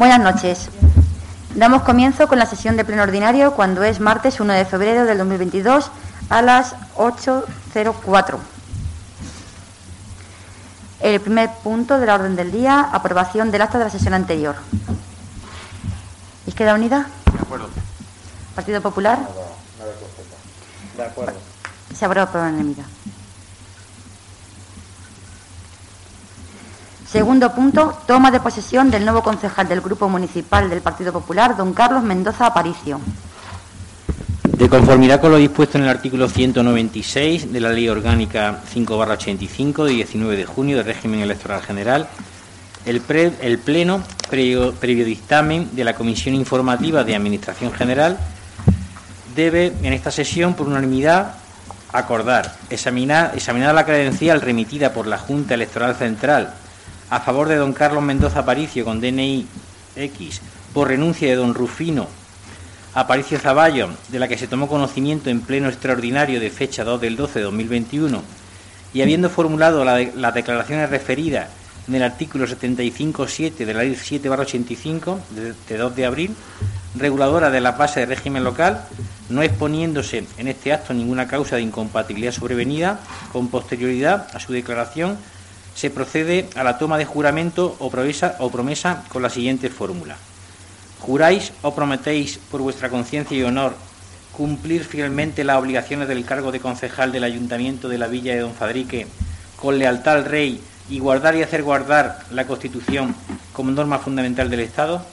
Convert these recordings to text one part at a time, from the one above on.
Buenas noches. Damos comienzo con la sesión de pleno ordinario cuando es martes 1 de febrero del 2022 a las 8.04. El primer punto de la orden del día, aprobación del acta de la sesión anterior. ¿Izquierda Unida? De acuerdo. ¿Partido Popular? De acuerdo. Se aprueba por unanimidad. Segundo punto, toma de posesión del nuevo concejal del Grupo Municipal del Partido Popular, don Carlos Mendoza Aparicio. De conformidad con lo dispuesto en el artículo 196 de la Ley Orgánica 5-85 de 19 de junio del régimen electoral general, el, Pleno, previo, previo dictamen de la Comisión Informativa de Administración General, debe en esta sesión, por unanimidad, acordar examinar, examinar la credencial remitida por la Junta Electoral Central a favor de don Carlos Mendoza Aparicio con DNI X por renuncia de don Rufino Aparicio Zaballo, de la que se tomó conocimiento en pleno extraordinario de fecha 2 del 12 de 2021, y habiendo formulado las declaraciones referidas en el artículo 75.7 de la Ley 7-85 de, de 2 de abril, reguladora de la base de régimen local, no exponiéndose en este acto ninguna causa de incompatibilidad sobrevenida, con posterioridad a su declaración, se procede a la toma de juramento o promesa, o promesa con la siguiente fórmula. ¿Juráis o prometéis por vuestra conciencia y honor cumplir fielmente las obligaciones del cargo de concejal del Ayuntamiento de la Villa de Don Fadrique con lealtad al Rey y guardar y hacer guardar la Constitución como norma fundamental del Estado?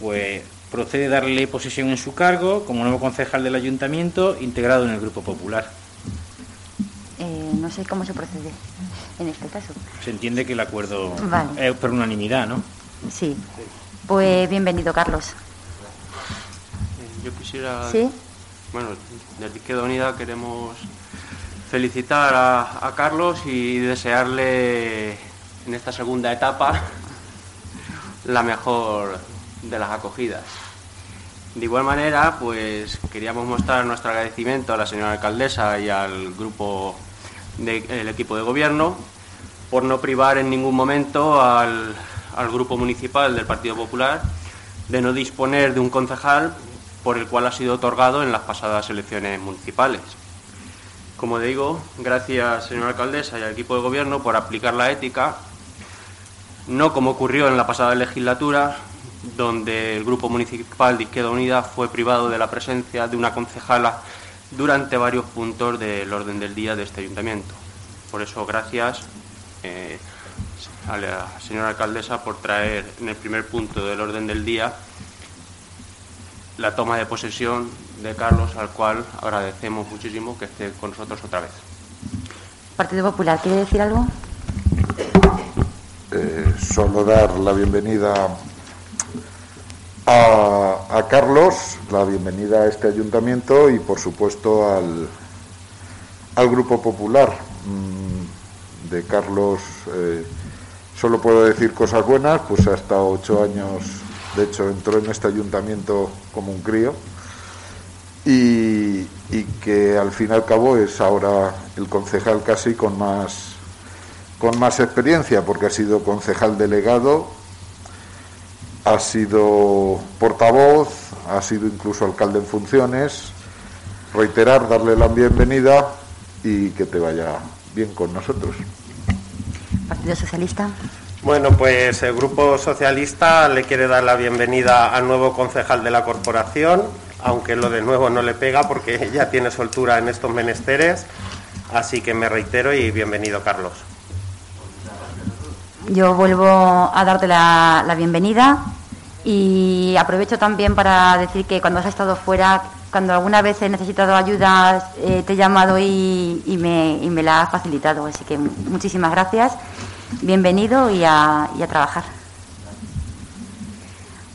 Pues procede darle posesión en su cargo como nuevo concejal del Ayuntamiento integrado en el Grupo Popular. Eh, no sé cómo se procede en este caso. Se entiende que el acuerdo Vale. es por unanimidad, ¿no? Sí. Pues bienvenido, Carlos. Eh, Yo quisiera, ¿Sí? bueno, desde Izquierda Unida queremos felicitar a, a Carlos y desearle en esta segunda etapa la mejor de las acogidas. De igual manera, pues queríamos mostrar nuestro agradecimiento a la señora alcaldesa y al grupo del equipo de gobierno por no privar en ningún momento al, al grupo municipal del Partido Popular de no disponer de un concejal por el cual ha sido otorgado en las pasadas elecciones municipales. Como digo, gracias señora alcaldesa y al equipo de gobierno por aplicar la ética, no como ocurrió en la pasada legislatura, donde el grupo municipal de Izquierda Unida fue privado de la presencia de una concejala durante varios puntos del orden del día de este ayuntamiento. Por eso, gracias eh, a la señora alcaldesa por traer en el primer punto del orden del día la toma de posesión de Carlos, al cual agradecemos muchísimo que esté con nosotros otra vez. Partido Popular, ¿quiere decir algo? Eh, solo dar la bienvenida a, Carlos, la bienvenida a este ayuntamiento y por supuesto al, al Grupo Popular. Mm, De Carlos eh, solo puedo decir cosas buenas, pues ha estado ocho años, de hecho entró en este ayuntamiento como un crío y, y que al fin y al cabo es ahora el concejal casi con más con más experiencia porque ha sido concejal delegado, ha sido portavoz, ha sido incluso alcalde en funciones. Reiterar, darle la bienvenida y que te vaya bien con nosotros. Partido Socialista. Bueno, pues el Grupo Socialista le quiere dar la bienvenida al nuevo concejal de la corporación, aunque lo de nuevo no le pega porque ya tiene soltura en estos menesteres. Así que me reitero y bienvenido, Carlos. Yo vuelvo a darte la, bienvenida y aprovecho también para decir que cuando has estado fuera cuando alguna vez he necesitado ayuda eh, te he llamado y, me, y, me, la has facilitado. Así que muchísimas gracias, bienvenido y a, y a trabajar.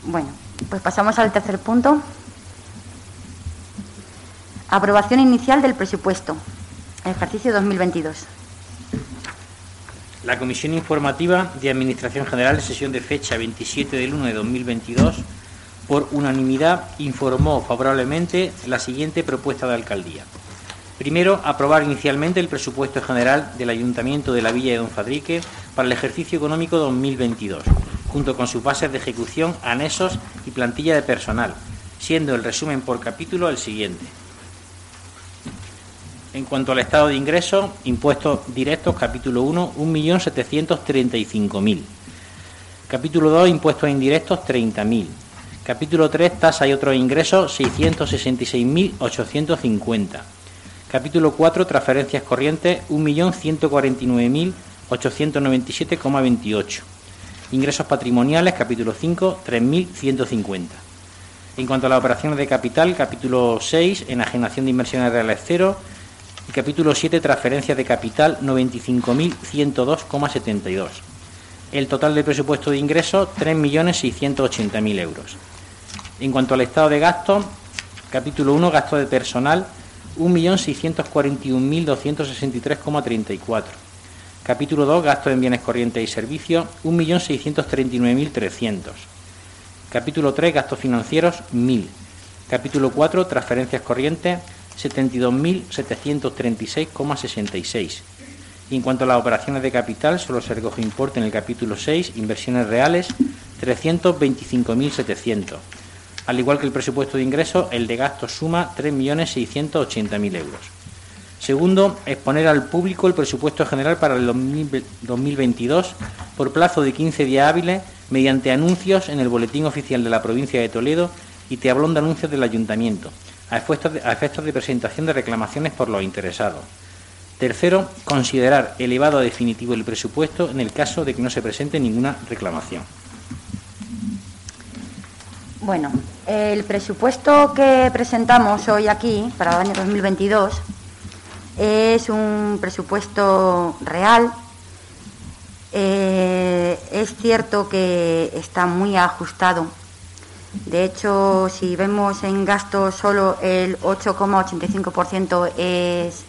Bueno, pues pasamos al tercer punto. Aprobación inicial del presupuesto, ejercicio 2022. La Comisión Informativa de Administración General, sesión de fecha 27 del 1 de 2022, por unanimidad informó favorablemente la siguiente propuesta de alcaldía. Primero, aprobar inicialmente el presupuesto general del Ayuntamiento de la Villa de Don Fadrique para el ejercicio económico 2022, junto con sus bases de ejecución, anexos y plantilla de personal, siendo el resumen por capítulo el siguiente. En cuanto al estado de ingresos, impuestos directos, capítulo 1, 1.735.000. Capítulo 2, impuestos indirectos, 30.000. Capítulo 3, tasa y otros ingresos, 666.850. Capítulo 4, transferencias corrientes, 1.149.897,28. Ingresos patrimoniales, capítulo 5, 3.150. En cuanto a las operaciones de capital, capítulo 6, enajenación de inversiones reales cero, capítulo 7, transferencias de capital, 95.102,72. El total del presupuesto de ingresos, 3.680.000 euros. En cuanto al estado de gasto, capítulo 1, gasto de personal, 1.641.263,34. Capítulo 2, gasto en bienes corrientes y servicios, 1.639.300. Capítulo 3, gastos financieros, 1.000. Capítulo 4, transferencias corrientes, 72.736,66. Y en cuanto a las operaciones de capital, solo se recoge importe en el capítulo 6, inversiones reales, 325.700. Al igual que el presupuesto de ingresos, el de gastos suma 3.680.000 euros. Segundo, exponer al público el presupuesto general para el 2022 por plazo de 15 días hábiles mediante anuncios en el Boletín Oficial de la Provincia de Toledo y tablón de anuncios del Ayuntamiento, a efectos, de, presentación de reclamaciones por los interesados. Tercero, considerar elevado a definitivo el presupuesto en el caso de que no se presente ninguna reclamación. Bueno, el presupuesto que presentamos hoy aquí para el año 2022 es un presupuesto real. Eh, es cierto que está muy ajustado de hecho, si vemos en gasto solo el 8,85% es,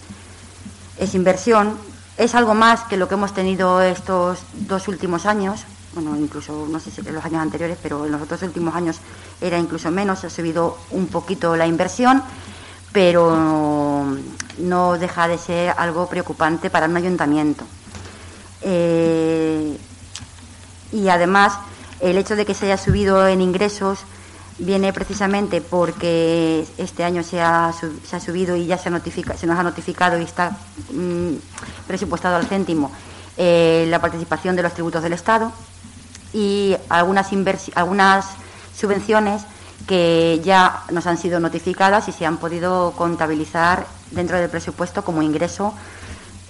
es inversión, es algo más que lo que hemos tenido estos dos últimos años, bueno, incluso no sé si los años anteriores, pero en los dos últimos años era incluso menos, ha subido un poquito la inversión, pero no deja de ser algo preocupante para un ayuntamiento. Eh, y además, el hecho de que se haya subido en ingresos viene precisamente porque este año se ha, subido y ya se, nos ha notificado y está mm, presupuestado al céntimo eh, la participación de los tributos del Estado y algunas subvenciones que ya nos han sido notificadas y se han podido contabilizar dentro del presupuesto como ingreso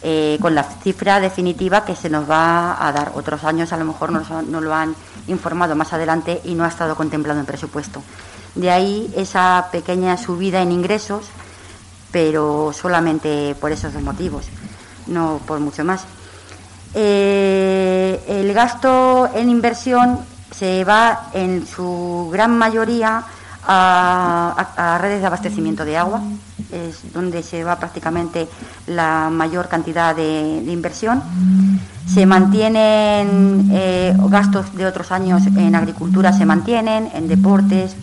eh, con la cifra definitiva que se nos va a dar. Otros años a lo mejor no lo han informado más adelante y no ha estado contemplado en presupuesto. De ahí esa pequeña subida en ingresos, pero solamente por esos dos motivos, no por mucho más. Eh, el gasto en inversión se va en su gran mayoría a, redes de abastecimiento de agua, es donde se va prácticamente la mayor cantidad de, inversión. Se mantienen eh, gastos de otros años en agricultura, se mantienen, en deportes,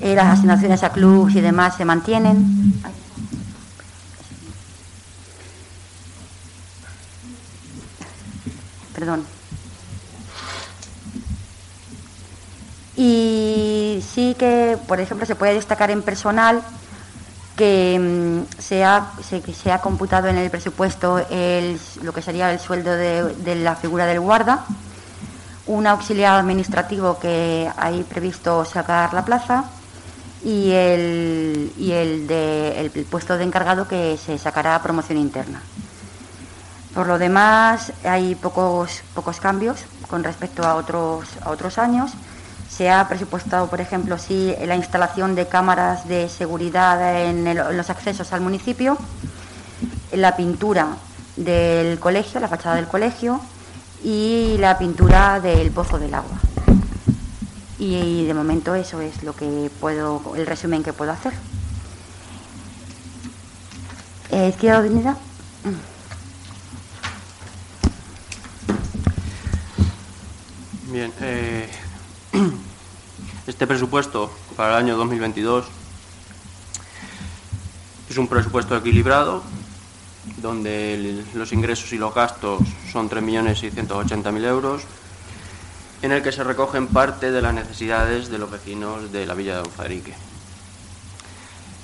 eh, las asignaciones a clubes y demás se mantienen. Perdón. Y sí que, por ejemplo, se puede destacar en personal que mm, se, ha, se, ha computado en el presupuesto el, lo que sería el sueldo de, la figura del guarda, un auxiliar administrativo que hay previsto sacar la plaza y el, y el, de, el puesto de encargado que se sacará a promoción interna. Por lo demás, hay pocos, pocos cambios con respecto a otros, a otros años Se ha presupuestado, por ejemplo, sí, la instalación de cámaras de seguridad en, los accesos al municipio, la pintura del colegio, la fachada del colegio y la pintura del pozo del agua. Y, de momento eso es lo que puedo, el resumen que puedo hacer. Eh, izquierda Unida. Bien, eh, este presupuesto para el año 2022 es un presupuesto equilibrado, donde los ingresos y los gastos son 3.680.000 euros, en el que se recogen parte de las necesidades de los vecinos de la villa de Fadrique.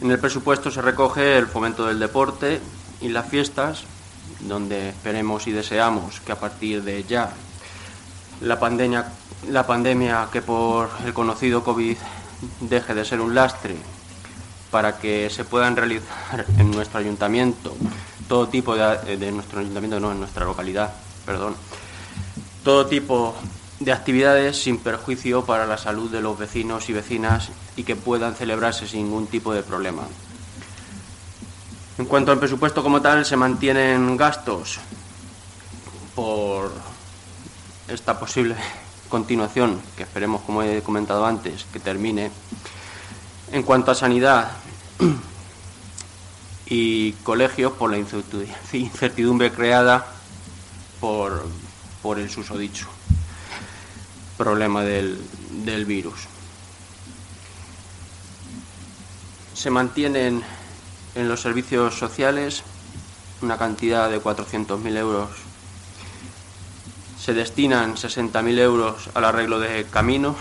En el presupuesto se recoge el fomento del deporte y las fiestas, donde esperemos y deseamos que a partir de ya la pandemia, la pandemia que por el conocido COVID deje de ser un lastre para que se puedan realizar en nuestro ayuntamiento todo tipo de, de nuestro ayuntamiento, no, en nuestra localidad, perdón, todo tipo de actividades sin perjuicio para la salud de los vecinos y vecinas y que puedan celebrarse sin ningún tipo de problema. En cuanto al presupuesto como tal, se mantienen gastos por esta posible continuación, que esperemos, como he comentado antes, que termine. En cuanto a sanidad y colegios, por la incertidumbre creada por, por el susodicho problema del, del virus. Se mantienen en los servicios sociales una cantidad de 400.000 euros. Se destinan 60.000 euros al arreglo de caminos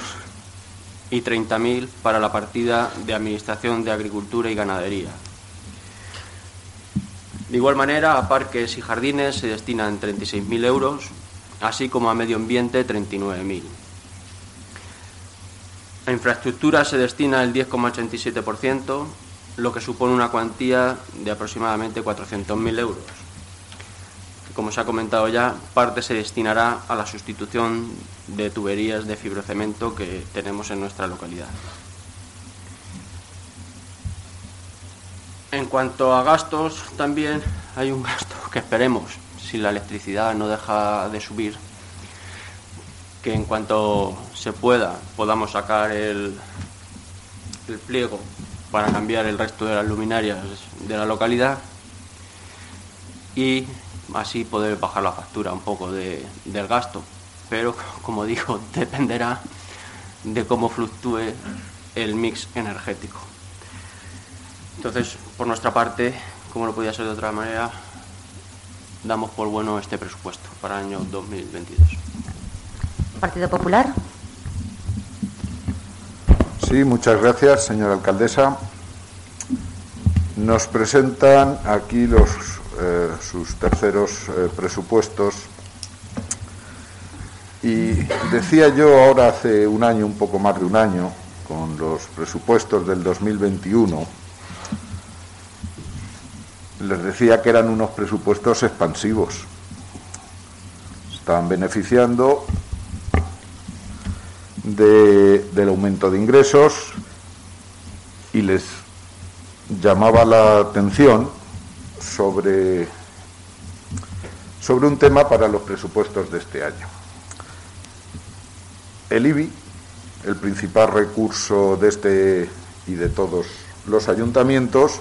y 30.000 para la partida de Administración de Agricultura y Ganadería. De igual manera, a parques y jardines se destinan 36.000 euros, así como a medio ambiente 39.000. A infraestructura se destina el 10,87%, lo que supone una cuantía de aproximadamente 400.000 euros. Como se ha comentado ya, parte se destinará a la sustitución de tuberías de fibrocemento que tenemos en nuestra localidad. En cuanto a gastos, también hay un gasto que esperemos, si la electricidad no deja de subir, que en cuanto se pueda podamos sacar el, pliego para cambiar el resto de las luminarias de la localidad y así poder bajar la factura un poco de, del gasto. Pero, como digo, dependerá de cómo fluctúe el mix energético. Entonces, por nuestra parte, como no podía ser de otra manera, damos por bueno este presupuesto para el año 2022. Partido Popular. Sí, muchas gracias, señora alcaldesa. Nos presentan aquí los, eh, sus terceros eh, presupuestos. Y decía yo ahora hace un año, un poco más de un año, con los presupuestos del 2021, les decía que eran unos presupuestos expansivos. Estaban beneficiando del aumento de ingresos y les llamaba la atención sobre, sobre un tema para los presupuestos de este año. El IBI, el principal recurso de este y de todos los ayuntamientos,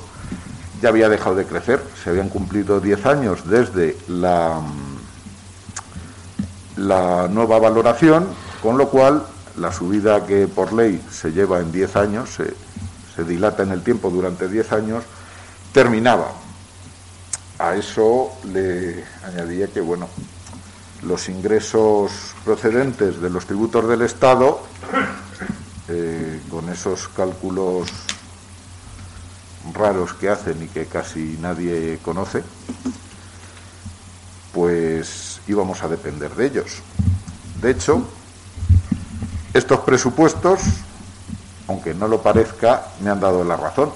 ya había dejado de crecer. Se habían cumplido 10 años desde la, la nueva valoración, con lo cual la subida que por ley se lleva en 10 años, se, se dilata en el tiempo durante 10 años, terminaba. A eso le añadía que, bueno, los ingresos procedentes de los tributos del Estado, eh, con esos cálculos raros que hacen y que casi nadie conoce, pues íbamos a depender de ellos. De hecho, estos presupuestos, aunque no lo parezca, me han dado la razón.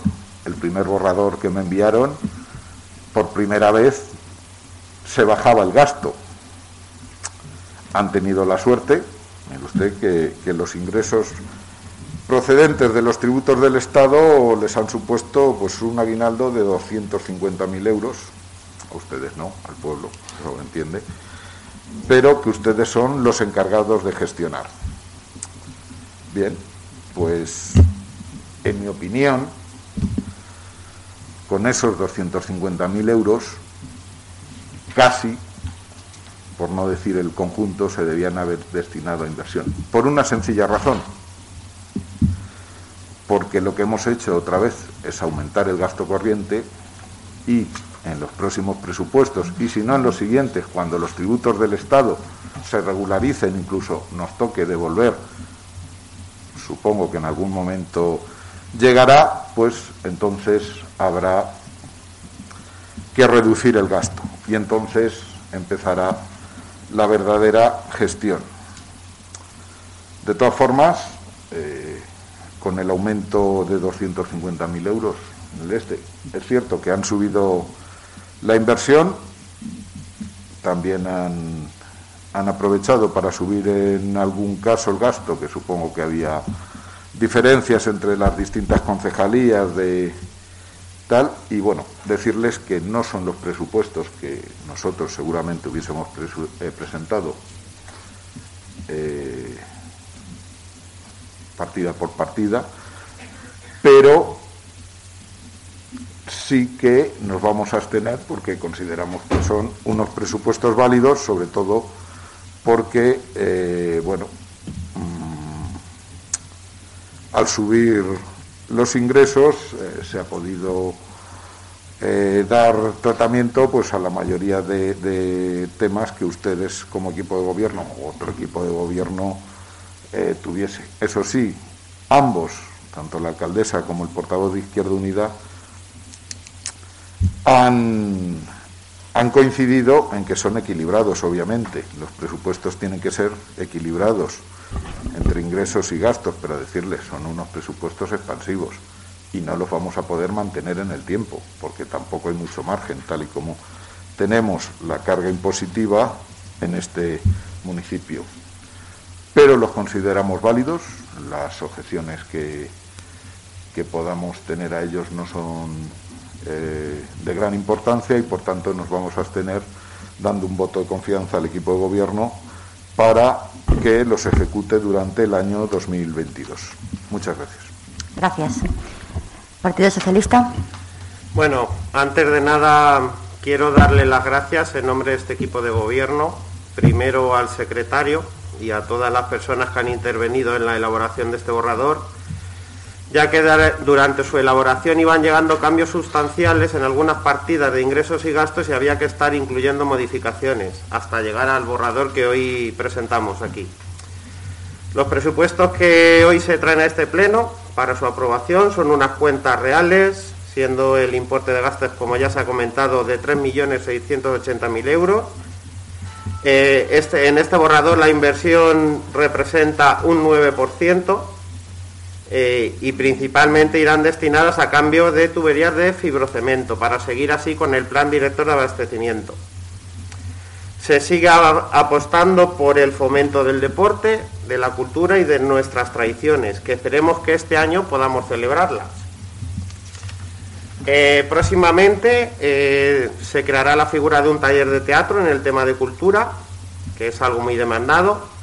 El primer borrador que me enviaron, por primera vez, se bajaba el gasto. Han tenido la suerte, Mire usted que, los ingresos procedentes de los tributos del Estado les han supuesto pues un aguinaldo de 250.000 euros. A ustedes no, al pueblo, eso lo entiende. Pero que ustedes son los encargados de gestionar. Bien, pues en mi opinión, con esos 250.000 euros, casi, por no decir el conjunto, se debían haber destinado a inversión. Por una sencilla razón porque lo que hemos hecho otra vez es aumentar el gasto corriente y en los próximos presupuestos, y si no en los siguientes, cuando los tributos del Estado se regularicen, incluso nos toque devolver, supongo que en algún momento llegará, pues entonces habrá que reducir el gasto y entonces empezará la verdadera gestión. De todas formas, eh, con el aumento de 250.000 euros en el este. Es cierto que han subido la inversión, también han, han aprovechado para subir en algún caso el gasto, que supongo que había diferencias entre las distintas concejalías de y bueno, decirles que no son los presupuestos que nosotros seguramente hubiésemos eh, presentado. Eh, partida por partida, pero sí que nos vamos a abstener porque consideramos que son unos presupuestos válidos, sobre todo porque, eh, bueno, mm, al subir los ingresos eh, se ha podido eh, dar tratamiento pues a la mayoría de, temas que ustedes como equipo de gobierno o otro equipo de gobierno eh, tuviese. Eso sí, ambos, tanto la alcaldesa como el portavoz de Izquierda Unida, han, han coincidido en que son equilibrados, obviamente. Los presupuestos tienen que ser equilibrados entre ingresos y gastos, pero decirles, son unos presupuestos expansivos y no los vamos a poder mantener en el tiempo, porque tampoco hay mucho margen, tal y como tenemos la carga impositiva en este municipio pero los consideramos válidos. Las objeciones que, que podamos tener a ellos no son eh, de gran importancia y por tanto nos vamos a abstener dando un voto de confianza al equipo de gobierno para que los ejecute durante el año 2022. Muchas gracias. Gracias. Partido Socialista. Bueno, antes de nada quiero darle las gracias en nombre de este equipo de gobierno, primero al secretario, y a todas las personas que han intervenido en la elaboración de este borrador, ya que durante su elaboración iban llegando cambios sustanciales en algunas partidas de ingresos y gastos y había que estar incluyendo modificaciones hasta llegar al borrador que hoy presentamos aquí. Los presupuestos que hoy se traen a este pleno para su aprobación son unas cuentas reales, siendo el importe de gastos, como ya se ha comentado, de 3.680.000 euros eh, este, en este borrador la inversión representa un 9% eh, y principalmente irán destinadas a cambio de tuberías de fibrocemento para seguir así con el plan director de abastecimiento. Se sigue apostando por el fomento del deporte, de la cultura y de nuestras tradiciones, que esperemos que este año podamos celebrarlas. Eh, próximamente eh, se creará la figura de un taller de teatro en el tema de cultura, que es algo muy demandado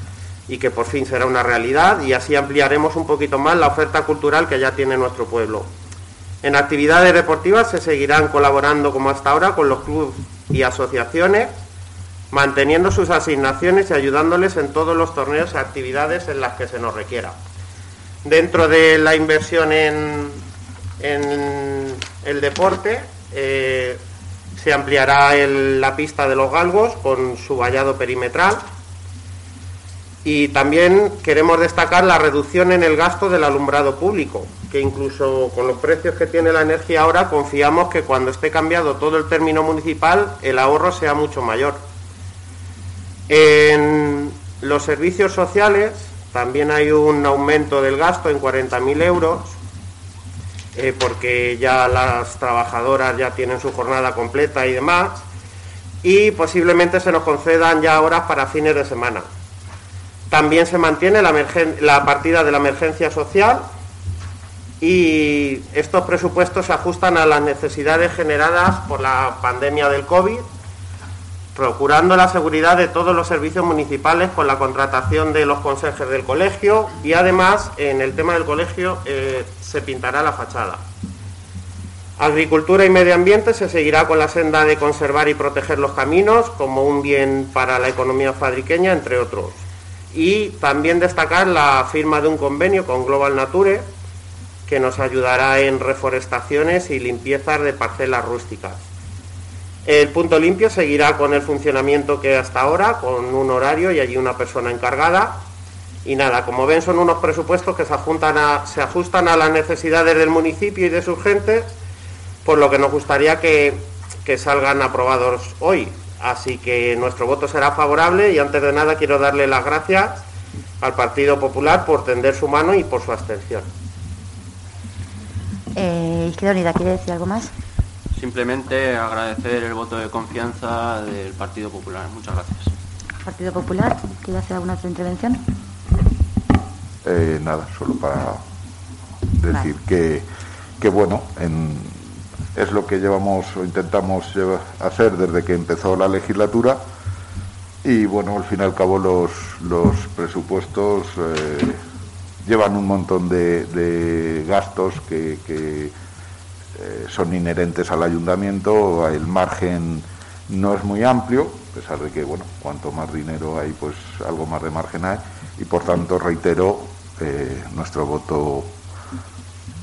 y que por fin será una realidad y así ampliaremos un poquito más la oferta cultural que ya tiene nuestro pueblo. En actividades deportivas se seguirán colaborando como hasta ahora con los clubes y asociaciones, manteniendo sus asignaciones y ayudándoles en todos los torneos y actividades en las que se nos requiera. Dentro de la inversión en, el deporte. Eh, se ampliará la pista de los galgos con su vallado perimetral. Y también queremos destacar la reducción en el gasto del alumbrado público, que incluso con los precios que tiene la energía ahora, confiamos que cuando esté cambiado todo el término municipal, el ahorro sea mucho mayor. En los servicios sociales también hay un aumento del gasto en 40.000 euros eh, porque ya las trabajadoras ya tienen su jornada completa y demás, y posiblemente se nos concedan ya horas para fines de semana. También se mantiene la, partida de la emergencia social y estos presupuestos se ajustan a las necesidades generadas por la pandemia del COVID, procurando la seguridad de todos los servicios municipales con la contratación de los consejeros del colegio y además en el tema del colegio eh, se pintará la fachada. Agricultura y medio ambiente se seguirá con la senda de conservar y proteger los caminos como un bien para la economía fadriqueña, entre otros. Y también destacar la firma de un convenio con Global Nature que nos ayudará en reforestaciones y limpiezas de parcelas rústicas. El punto limpio seguirá con el funcionamiento que hasta ahora, con un horario y allí una persona encargada. Y nada, como ven, son unos presupuestos que se, se ajustan a las necesidades del municipio y de sus gentes, por lo que nos gustaría que, que salgan aprobados hoy. Así que nuestro voto será favorable y antes de nada quiero darle las gracias al Partido Popular por tender su mano y por su abstención. Eh, Izquierda Unida, ¿quiere decir algo más? Simplemente agradecer el voto de confianza del Partido Popular. Muchas gracias. Partido Popular, ¿quiere hacer alguna otra intervención? Eh, nada, solo para decir que, que, bueno, es lo que llevamos o intentamos hacer desde que empezó la legislatura. Y bueno, al fin y al cabo los, los presupuestos eh, llevan un montón de, gastos que, eh, son inherentes al ayuntamiento, el margen no es muy amplio, a pesar de que, bueno, cuanto más dinero hay, pues algo más de margen hay, y por tanto reitero eh, nuestro voto,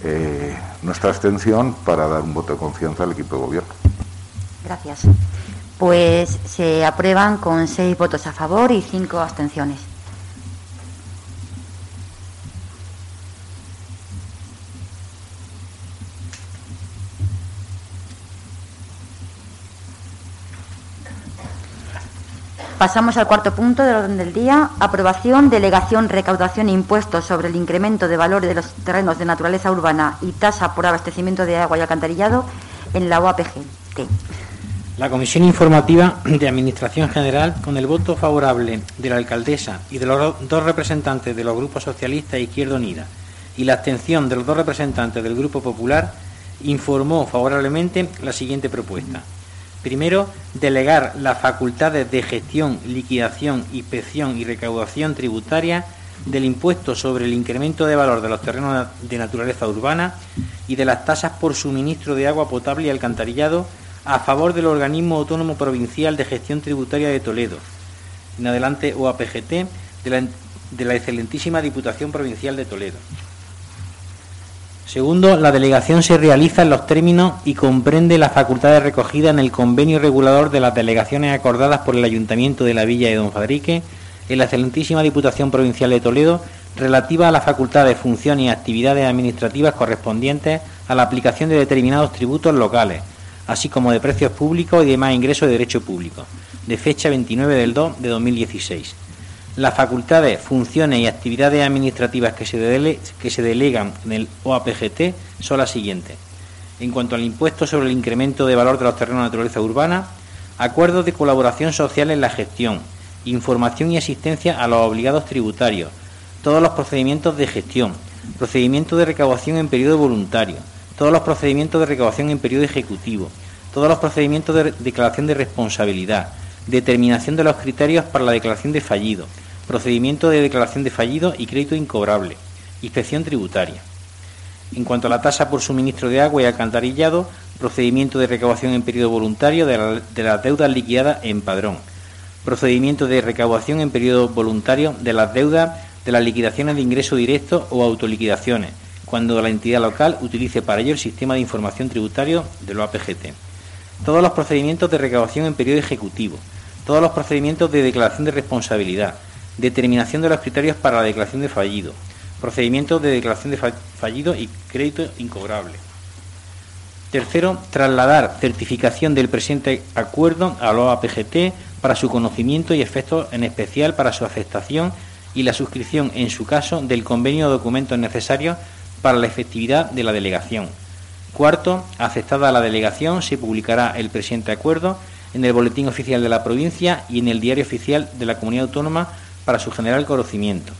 eh, nuestra abstención para dar un voto de confianza al equipo de gobierno. Gracias. Pues se aprueban con seis votos a favor y cinco abstenciones. Pasamos al cuarto punto del orden del día. Aprobación, delegación, recaudación e impuestos sobre el incremento de valor de los terrenos de naturaleza urbana y tasa por abastecimiento de agua y alcantarillado en la UAPG. La Comisión Informativa de Administración General, con el voto favorable de la alcaldesa y de los dos representantes de los grupos socialistas e Izquierda Unida y la abstención de los dos representantes del Grupo Popular, informó favorablemente la siguiente propuesta Primero, delegar las facultades de gestión, liquidación, inspección y recaudación tributaria del impuesto sobre el incremento de valor de los terrenos de naturaleza urbana y de las tasas por suministro de agua potable y alcantarillado a favor del Organismo Autónomo Provincial de Gestión Tributaria de Toledo, en adelante OAPGT, de la, de la excelentísima Diputación Provincial de Toledo. Segundo, la delegación se realiza en los términos y comprende las facultades recogidas en el convenio regulador de las delegaciones acordadas por el Ayuntamiento de la Villa de Don Fadrique en la excelentísima Diputación Provincial de Toledo relativa a las facultades, funciones y actividades administrativas correspondientes a la aplicación de determinados tributos locales, así como de precios públicos y demás ingresos de derecho público, de fecha 29 del 2 de 2016 las facultades, funciones y actividades administrativas que se, delegan en el OAPGT son las siguientes. En cuanto al impuesto sobre el incremento de valor de los terrenos de naturaleza urbana, acuerdos de colaboración social en la gestión, información y asistencia a los obligados tributarios, todos los procedimientos de gestión, procedimientos de recaudación en periodo voluntario, todos los procedimientos de recaudación en periodo ejecutivo, todos los procedimientos de declaración de responsabilidad, determinación de los criterios para la declaración de fallido, procedimiento de declaración de fallido y crédito incobrable, inspección tributaria. En cuanto a la tasa por suministro de agua y alcantarillado, procedimiento de recaudación en periodo voluntario de, las deudas liquidadas en padrón, procedimiento de recaudación en periodo voluntario de las deudas de las liquidaciones de ingreso directo o autoliquidaciones, cuando la entidad local utilice para ello el sistema de información tributario de lo APGT. Todos los procedimientos de recaudación en periodo ejecutivo, todos los procedimientos de declaración de responsabilidad, determinación de los criterios para la declaración de fallido, procedimientos de declaración de fallido y crédito incobrable. Tercero, trasladar certificación del presente acuerdo a la OAPGT para su conocimiento y efectos en especial para su aceptación y la suscripción, en su caso, del convenio o documentos necesarios para la efectividad de la delegación. Cuarto, aceptada la delegación, se publicará el presente acuerdo en el Boletín Oficial de la Provincia y en el Diario Oficial de la Comunidad Autónoma para su general conocimiento.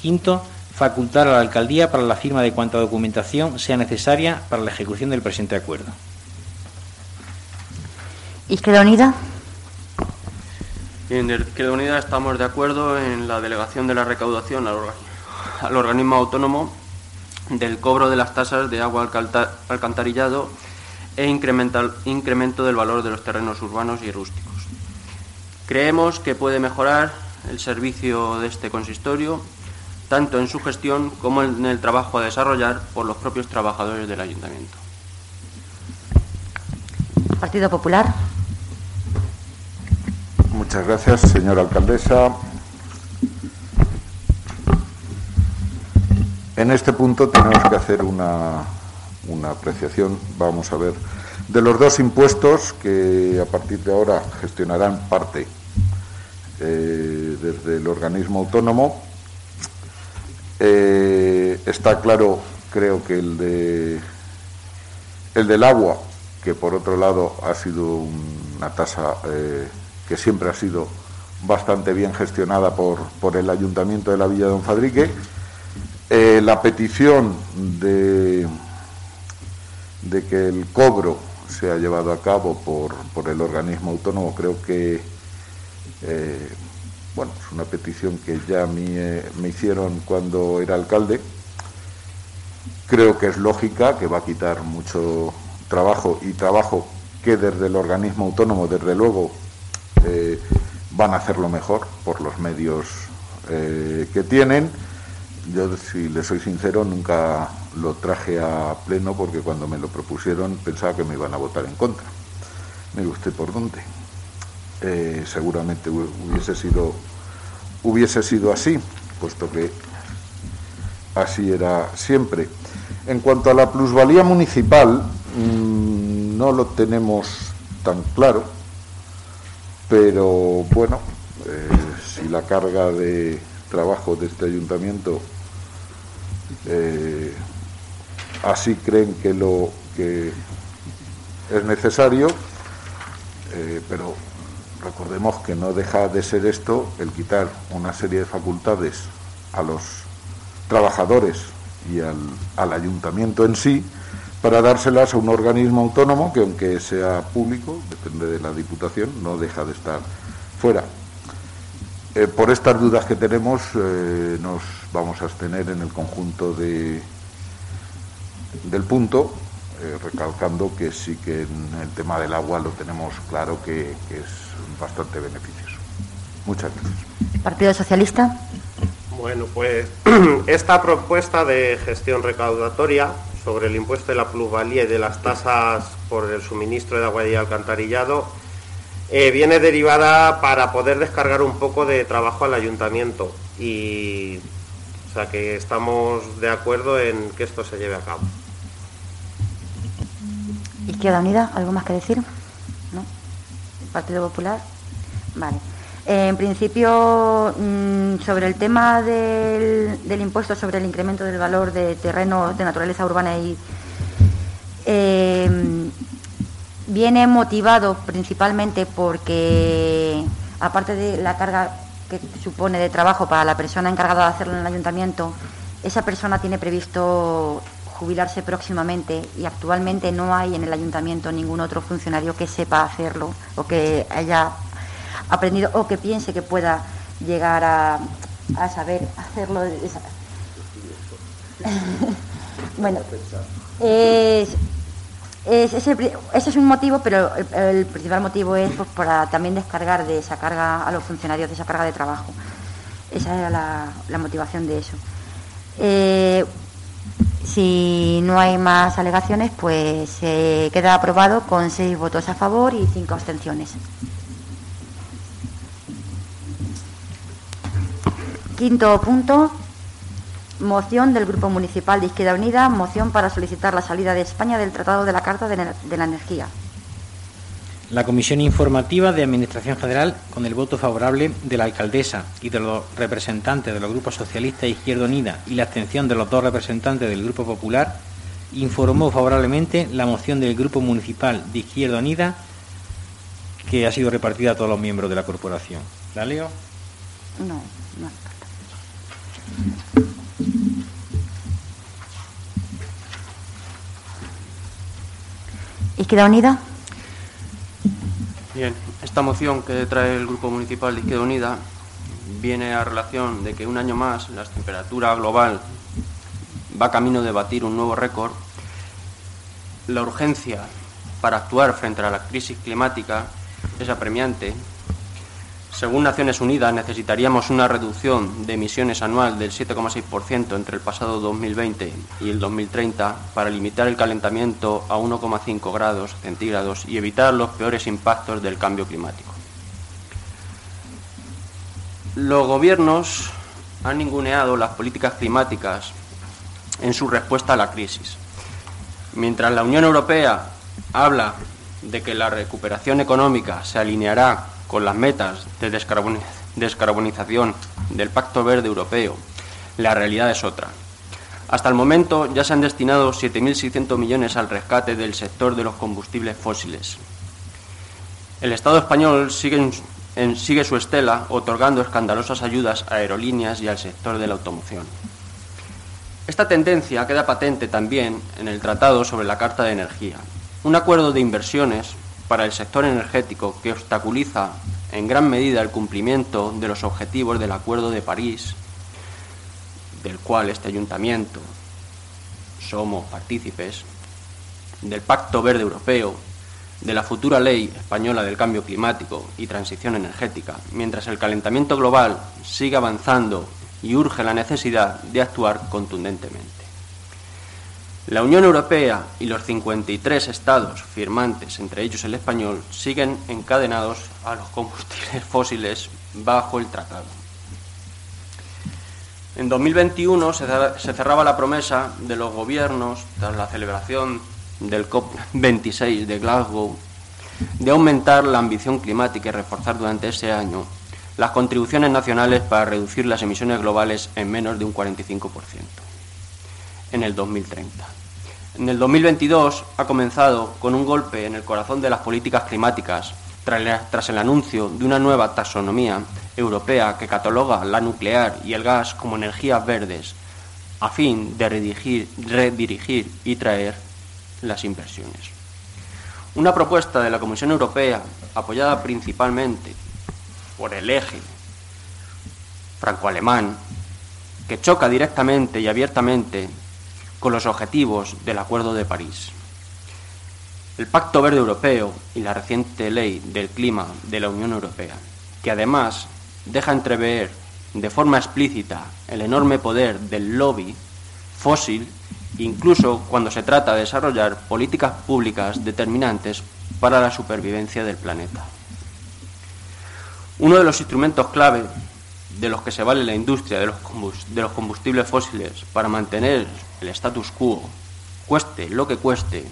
Quinto, facultar a la alcaldía para la firma de cuanta documentación sea necesaria para la ejecución del presente acuerdo. Izquierda Unida. En Izquierda Unida estamos de acuerdo en la delegación de la recaudación al, organismo autónomo del cobro de las tasas de agua alcantarillado e incremento del valor de los terrenos urbanos y rústicos. Creemos que puede mejorar el servicio de este consistorio, tanto en su gestión como en el trabajo a desarrollar por los propios trabajadores del ayuntamiento. Partido Popular. Muchas gracias, señora alcaldesa. En este punto tenemos que hacer una, una apreciación, vamos a ver, de los dos impuestos que a partir de ahora gestionarán parte eh, desde el organismo autónomo. Eh, está claro, creo que el de el del agua, que por otro lado ha sido una tasa eh, que siempre ha sido bastante bien gestionada por, el ayuntamiento de la Villa de Don Fadrique. la petición de, que el cobro sea llevado a cabo por el organismo autónomo creo que eh, bueno, es una petición que ya me, me hicieron cuando era alcalde. Creo que es lógica, que va a quitar mucho trabajo y trabajo que desde el organismo autónomo, desde luego, eh, van a hacerlo mejor por los medios eh, que tienen. Yo, si le soy sincero, nunca lo traje a pleno porque cuando me lo propusieron pensaba que me iban a votar en contra. Me usted por dónde. Eh, seguramente hubiese sido, hubiese sido así, puesto que así era siempre. En cuanto a la plusvalía municipal, mm, no lo tenemos tan claro, pero bueno, eh, si la carga de trabajo de este ayuntamiento eh, así creen que lo que es necesario, pero recordemos que no deja de ser esto el quitar una serie de facultades a los trabajadores y al, ayuntamiento en sí para dárselas a un organismo autónomo que aunque sea público, depende de la Diputación, no deja de estar fuera. Eh, por estas dudas que tenemos, eh, nos vamos a abstener en el conjunto de, del punto, eh, recalcando que sí que en el tema del agua lo tenemos claro que es bastante beneficioso. Muchas gracias. Partido Socialista. Bueno, pues esta propuesta de gestión recaudatoria sobre el impuesto de la plusvalía y de las tasas por el suministro de agua y alcantarillado eh, viene derivada para poder descargar un poco de trabajo al ayuntamiento y o sea que estamos de acuerdo en que esto se lleve a cabo. Izquierda Unida, ¿algo más que decir? Partido Popular. Vale. en principio, mm, sobre el tema del, impuesto sobre el incremento del valor de terrenos de naturaleza urbana y em, viene motivado principalmente porque, aparte de la carga que supone de trabajo para la persona encargada de hacerlo en el ayuntamiento, esa persona tiene previsto jubilarse próximamente y actualmente no hay en el ayuntamiento ningún otro funcionario que sepa hacerlo o que haya aprendido o que piense que pueda llegar a, saber hacerlo. bueno, es, ese, es un motivo, pero el, principal motivo es pues, para también descargar de esa carga a los funcionarios de esa carga de trabajo. Esa era la, motivación de eso. Eh, si no hay más alegaciones, pues se queda aprobado con seis votos a favor y cinco abstenciones. Quinto punto, moción del Grupo Municipal de Izquierda Unida, moción para solicitar la salida de España del Tratado de la Carta de la Energía la Comisión Informativa de Administración General, con el voto favorable de la alcaldesa y de los representantes de los grupos socialista e Izquierda Unida y la abstención de los dos representantes del Grupo Popular, informó favorablemente la moción del Grupo Municipal de Izquierda Unida que ha sido repartida a todos los miembros de la corporación. ¿La leo? No, no Izquierda Unida. Bien, esta moción que trae el Grupo Municipal de Izquierda Unida viene a relación de que un año más la temperatura global va camino de batir un nuevo récord. La urgencia para actuar frente a la crisis climática es apremiante según Naciones Unidas, necesitaríamos una reducción de emisiones anual del 7,6% entre el pasado 2020 y el 2030 para limitar el calentamiento a 1,5 grados centígrados y evitar los peores impactos del cambio climático. Los gobiernos han ninguneado las políticas climáticas en su respuesta a la crisis. Mientras la Unión Europea habla de que la recuperación económica se alineará con las metas de descarbonización del Pacto Verde Europeo, la realidad es otra. Hasta el momento ya se han destinado 7.600 millones al rescate del sector de los combustibles fósiles. El Estado español sigue, su estela otorgando escandalosas ayudas a aerolíneas y al sector de la automoción. Esta tendencia queda patente también en el Tratado sobre la Carta de Energía, un acuerdo de inversiones para el sector energético que obstaculiza en gran medida el cumplimiento de los objetivos del Acuerdo de París, del cual este ayuntamiento somos partícipes, del Pacto Verde Europeo, de la futura ley española del cambio climático y transición energética, mientras el calentamiento global sigue avanzando y urge la necesidad de actuar contundentemente. La Unión Europea y los 53 estados firmantes, entre ellos el español, siguen encadenados a los combustibles fósiles bajo el tratado. En 2021 se cerraba la promesa de los gobiernos, tras la celebración del COP26 de Glasgow, de aumentar la ambición climática y reforzar durante ese año las contribuciones nacionales para reducir las emisiones globales en menos de un 45% en el 2030. En el 2022 ha comenzado con un golpe en el corazón de las políticas climáticas tras el anuncio de una nueva taxonomía europea que cataloga la nuclear y el gas como energías verdes a fin de redirigir, y traer las inversiones. Una propuesta de la Comisión Europea, apoyada principalmente por el eje franco-alemán, que choca directamente y abiertamente con los objetivos del Acuerdo de París. El Pacto Verde Europeo y la reciente Ley del Clima de la Unión Europea, que además deja entrever de forma explícita el enorme poder del lobby fósil, incluso cuando se trata de desarrollar políticas públicas determinantes para la supervivencia del planeta. Uno de los instrumentos clave de los que se vale la industria de los combustibles fósiles para mantener el status quo, cueste lo que cueste,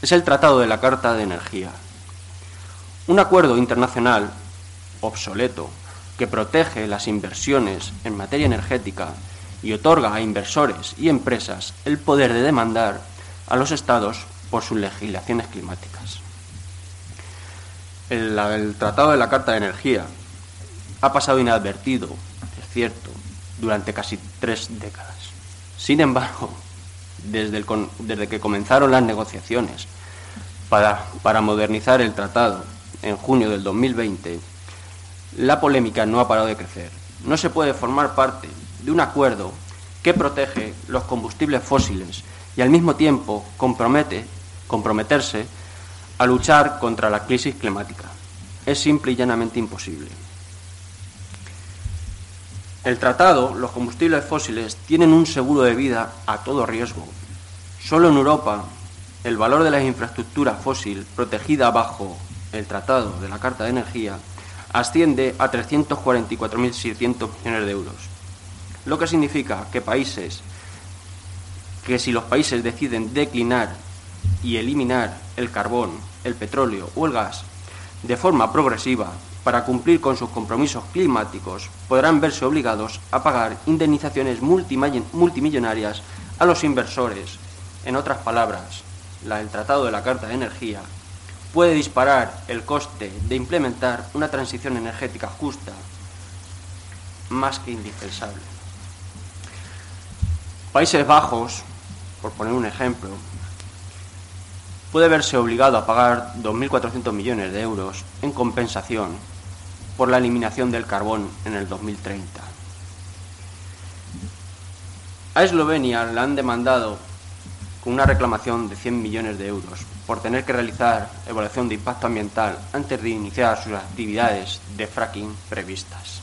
es el Tratado de la Carta de Energía. Un acuerdo internacional obsoleto que protege las inversiones en materia energética y otorga a inversores y empresas el poder de demandar a los estados por sus legislaciones climáticas. El, Tratado de la Carta de Energía ha pasado inadvertido, es cierto, durante casi tres décadas. Sin embargo, desde, que comenzaron las negociaciones para, para modernizar el tratado en junio del 2020, la polémica no ha parado de crecer. No se puede formar parte de un acuerdo que protege los combustibles fósiles y al mismo tiempo compromete, comprometerse a luchar contra la crisis climática. Es simple y llanamente imposible. El tratado, los combustibles fósiles tienen un seguro de vida a todo riesgo. Solo en Europa, el valor de la infraestructura fósil protegida bajo el tratado de la Carta de Energía asciende a 344.600 millones de euros, lo que significa que países que si los países deciden declinar y eliminar el carbón, el petróleo o el gas de forma progresiva para cumplir con sus compromisos climáticos, podrán verse obligados a pagar indemnizaciones multimillonarias a los inversores. En otras palabras, la, el Tratado de la Carta de Energía puede disparar el coste de implementar una transición energética justa más que indispensable. Países Bajos, por poner un ejemplo, puede verse obligado a pagar 2.400 millones de euros en compensación por la eliminación del carbón en el 2030. A Eslovenia le han demandado con una reclamación de 100 millones de euros por tener que realizar evaluación de impacto ambiental antes de iniciar sus actividades de fracking previstas.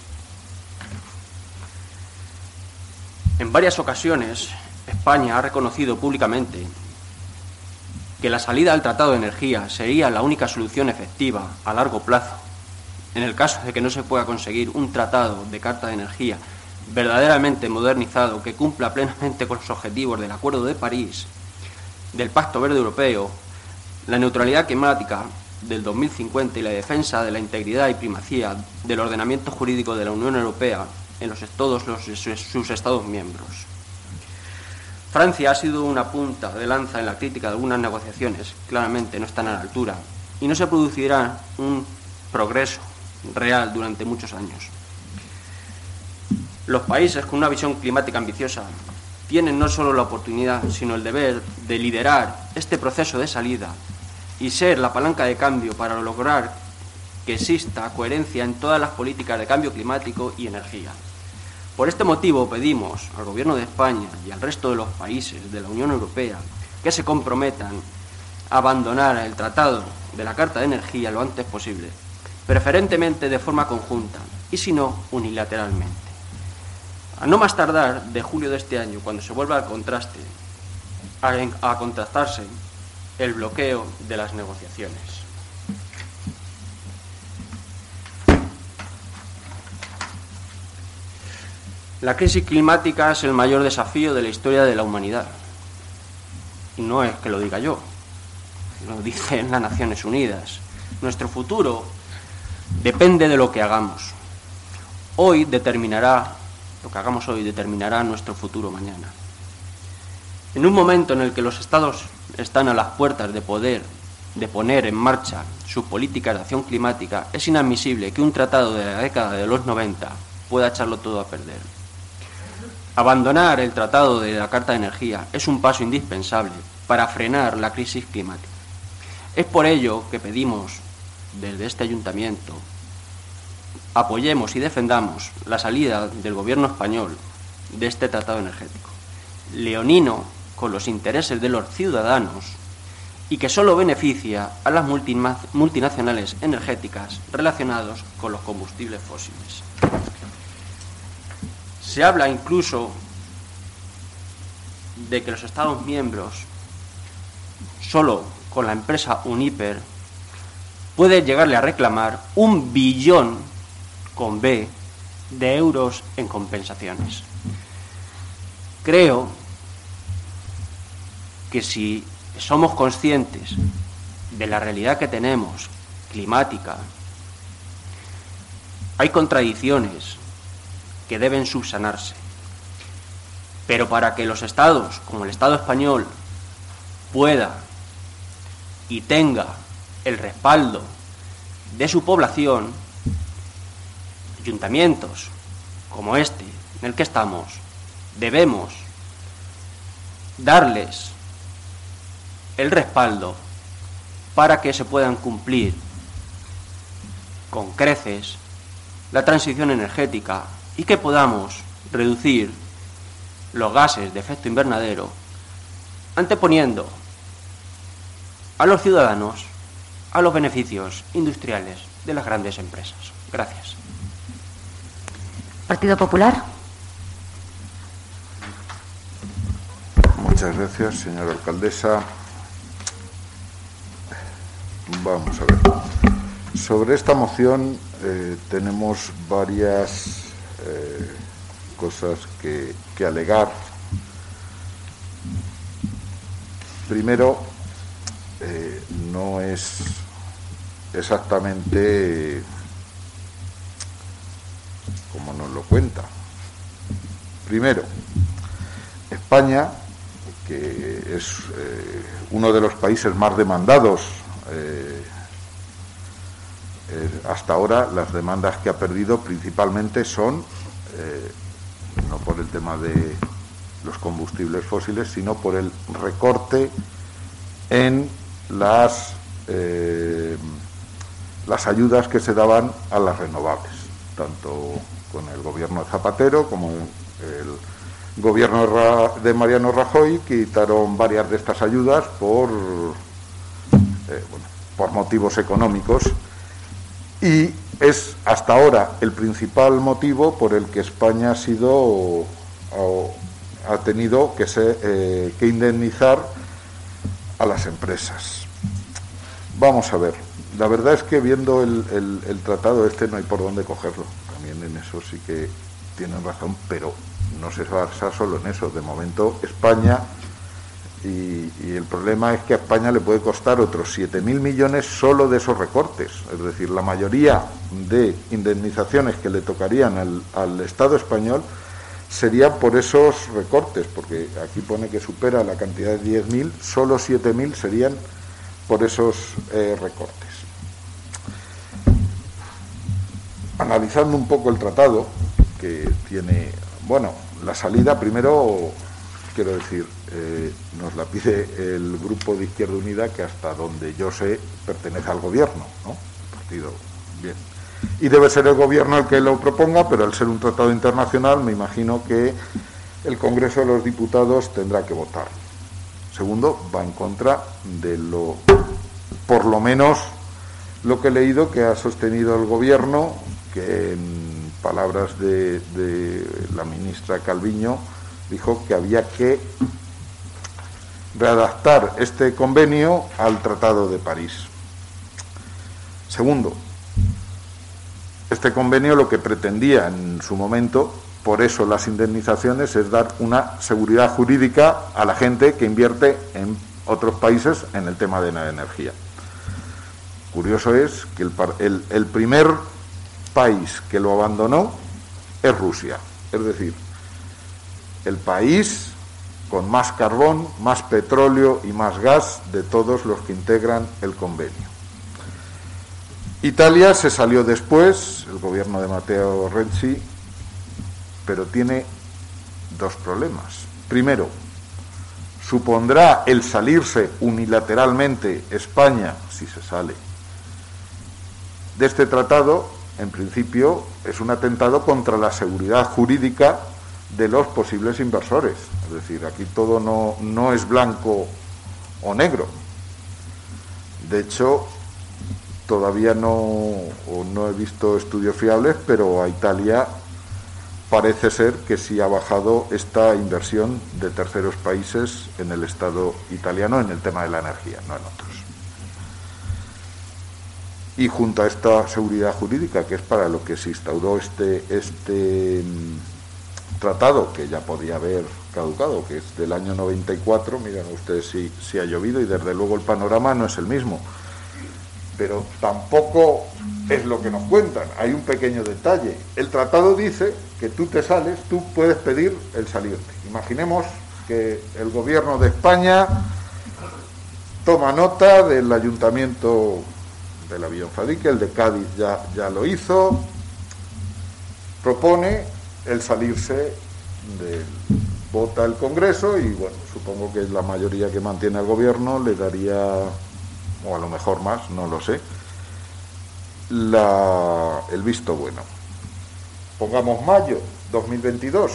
En varias ocasiones, España ha reconocido públicamente que la salida al Tratado de Energía sería la única solución efectiva a largo plazo en el caso de que no se pueda conseguir un tratado de Carta de Energía verdaderamente modernizado que cumpla plenamente con los objetivos del Acuerdo de París, del Pacto Verde Europeo, la neutralidad climática del 2050 y la defensa de la integridad y primacía del ordenamiento jurídico de la Unión Europea en los, todos sus Estados miembros. Francia ha sido una punta de lanza en la crítica de algunas negociaciones, claramente no están a la altura, y no se producirá un progreso real durante muchos años. Los países con una visión climática ambiciosa tienen no solo la oportunidad, sino el deber de liderar este proceso de salida y ser la palanca de cambio para lograr que exista coherencia en todas las políticas de cambio climático y energía. Por este motivo pedimos al Gobierno de España y al resto de los países de la Unión Europea que se comprometan a abandonar el Tratado de la Carta de Energía lo antes posible, preferentemente de forma conjunta y si no, unilateralmente. A no más tardar de julio de este año, cuando se vuelva al contraste, a, a contrastarse el bloqueo de las negociaciones. La crisis climática es el mayor desafío de la historia de la humanidad. Y no es que lo diga yo, lo dicen las Naciones Unidas. Nuestro futuro depende de lo que hagamos. Hoy determinará, lo que hagamos hoy determinará nuestro futuro mañana. En un momento en el que los estados están a las puertas de poder, de poner en marcha sus políticas de acción climática, es inadmisible que un tratado de la década de los 90 pueda echarlo todo a perder. Abandonar el Tratado de la Carta de Energía es un paso indispensable para frenar la crisis climática. Es por ello que pedimos desde este ayuntamiento apoyemos y defendamos la salida del gobierno español de este tratado energético, leonino con los intereses de los ciudadanos y que solo beneficia a las multinacionales energéticas relacionadas con los combustibles fósiles. Se habla incluso de que los Estados miembros, solo con la empresa Uniper, pueden llegarle a reclamar un billón con B de euros en compensaciones. Creo que si somos conscientes de la realidad que tenemos climática, hay contradicciones que deben subsanarse. Pero para que los estados, como el Estado español, pueda y tenga el respaldo de su población, ayuntamientos como este en el que estamos, debemos darles el respaldo para que se puedan cumplir con creces la transición energética y que podamos reducir los gases de efecto invernadero anteponiendo a los ciudadanos a los beneficios industriales de las grandes empresas. Gracias. Partido Popular. Muchas gracias, señora alcaldesa. Vamos a ver. Sobre esta moción eh, tenemos varias eh, cosas que, alegar. Primero, eh, no es exactamente como nos lo cuenta. Primero, España, que es eh, uno de los países más demandados, hasta ahora las demandas que ha perdido principalmente son eh, no por el tema de los combustibles fósiles, sino por el recorte en las, eh, las ayudas que se daban a las renovables, tanto con el gobierno de Zapatero como el gobierno de Mariano Rajoy, quitaron varias de estas ayudas por, eh, por motivos económicos y es hasta ahora el principal motivo por el que España ha sido ha tenido que, eh, que indemnizar a las empresas. Vamos a ver, la verdad es que viendo el, el, tratado este no hay por dónde cogerlo, también en eso sí que tienen razón, pero no se basa solo en eso. De momento España, y, el problema es que a España le puede costar otros 7.000 millones solo de esos recortes, es decir, la mayoría de indemnizaciones que le tocarían al, al Estado español sería por esos recortes, porque aquí pone que supera la cantidad de 10.000, solo 7.000 serían por esos eh, recortes. Analizando un poco el tratado, que tiene, bueno, la salida primero, quiero decir, eh, nos la pide el Grupo de Izquierda Unida, que hasta donde yo sé pertenece al gobierno, ¿no? Partido, bien y debe ser el gobierno el que lo proponga, pero al ser un tratado internacional me imagino que el Congreso de los Diputados tendrá que votar. Segundo, va en contra de lo, por lo menos lo que he leído que ha sostenido el gobierno, que en palabras de, la ministra Calviño dijo que había que readaptar este convenio al Tratado de París. Segundo, este convenio lo que pretendía en su momento, por eso las indemnizaciones, es dar una seguridad jurídica a la gente que invierte en otros países en el tema de la energía. Curioso es que el, el primer país que lo abandonó es Rusia, es decir, el país con más carbón, más petróleo y más gas de todos los que integran el convenio. Italia se salió después, el gobierno de Matteo Renzi, pero tiene dos problemas. Primero, supondrá el salirse unilateralmente España, si se sale, de este tratado, en principio, es un atentado contra la seguridad jurídica de los posibles inversores. Es decir, aquí todo no, no es blanco o negro. De hecho, todavía no, no he visto estudios fiables, pero a Italia parece ser que sí ha bajado esta inversión de terceros países en el Estado italiano en el tema de la energía, no en otros. Y junto a esta seguridad jurídica, que es para lo que se instauró este, este mm, tratado, que ya podía haber caducado, que es del año 94, miren ustedes si, si ha llovido y desde luego el panorama no es el mismo pero tampoco es lo que nos cuentan. Hay un pequeño detalle. El tratado dice que tú te sales, tú puedes pedir el salirte. Imaginemos que el gobierno de España toma nota del ayuntamiento del avión Fadique, el de Cádiz ya, ya lo hizo, propone el salirse del vota el Congreso y bueno, supongo que la mayoría que mantiene el gobierno le daría o a lo mejor más, no lo sé, la, el visto bueno. Pongamos mayo 2022.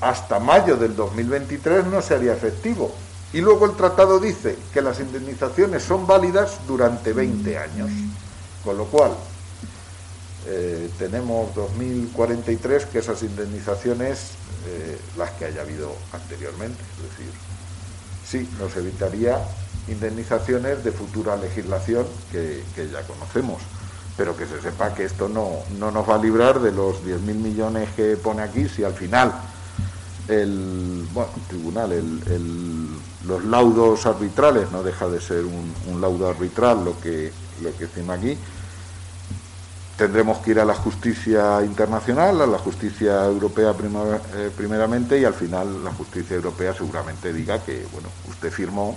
Hasta mayo del 2023 no se haría efectivo. Y luego el tratado dice que las indemnizaciones son válidas durante 20 años. Con lo cual, eh, tenemos 2043 que esas indemnizaciones, eh, las que haya habido anteriormente, es decir, sí, nos evitaría indemnizaciones de futura legislación que, ya conocemos. Pero que se sepa que esto no, no nos va a librar de los 10.000 millones que pone aquí si al final el, bueno, tribunal, los laudos arbitrales, no deja de ser un, laudo arbitral lo que, lo que estima aquí, tendremos que ir a la justicia internacional, a la justicia europea eh, primeramente y al final la justicia europea seguramente diga que, bueno, usted firmó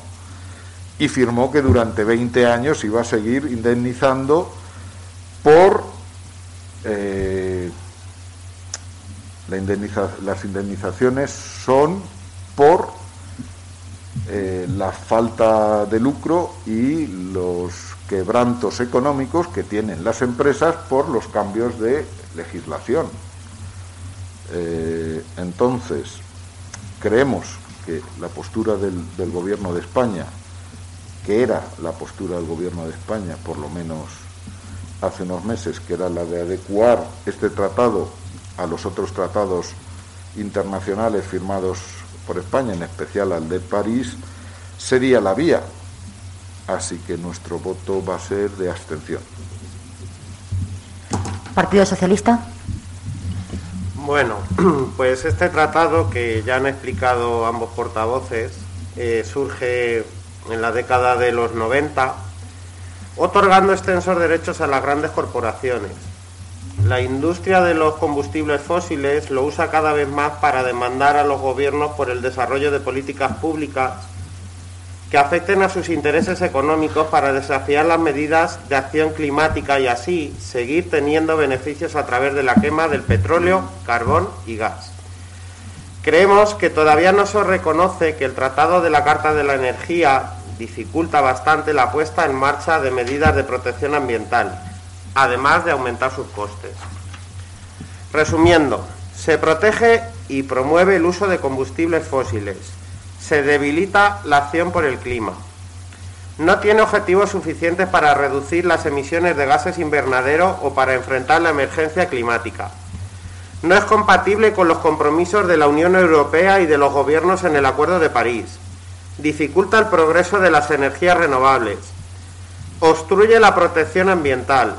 y firmó que durante 20 años iba a seguir indemnizando por eh, las indemnizaciones son por eh, la falta de lucro y los quebrantos económicos que tienen las empresas por los cambios de legislación. Eh, entonces, creemos que la postura del, del Gobierno de España, que era la postura del Gobierno de España, por lo menos hace unos meses, que era la de adecuar este tratado a los otros tratados internacionales firmados por España, en especial al de París, sería la vía. Así que nuestro voto va a ser de abstención. Partido Socialista. Bueno, pues este tratado que ya han explicado ambos portavoces eh, surge en la década de los 90, otorgando extensos derechos a las grandes corporaciones. La industria de los combustibles fósiles lo usa cada vez más para demandar a los gobiernos por el desarrollo de políticas públicas que afecten a sus intereses económicos para desafiar las medidas de acción climática y así seguir teniendo beneficios a través de la quema del petróleo, carbón y gas. Creemos que todavía no se reconoce que el Tratado de la Carta de la Energía dificulta bastante la puesta en marcha de medidas de protección ambiental además de aumentar sus costes. Resumiendo, se protege y promueve el uso de combustibles fósiles, se debilita la acción por el clima, no tiene objetivos suficientes para reducir las emisiones de gases invernadero o para enfrentar la emergencia climática. No es compatible con los compromisos de la Unión Europea y de los gobiernos en el Acuerdo de París. Dificulta el progreso de las energías renovables. Obstruye la protección ambiental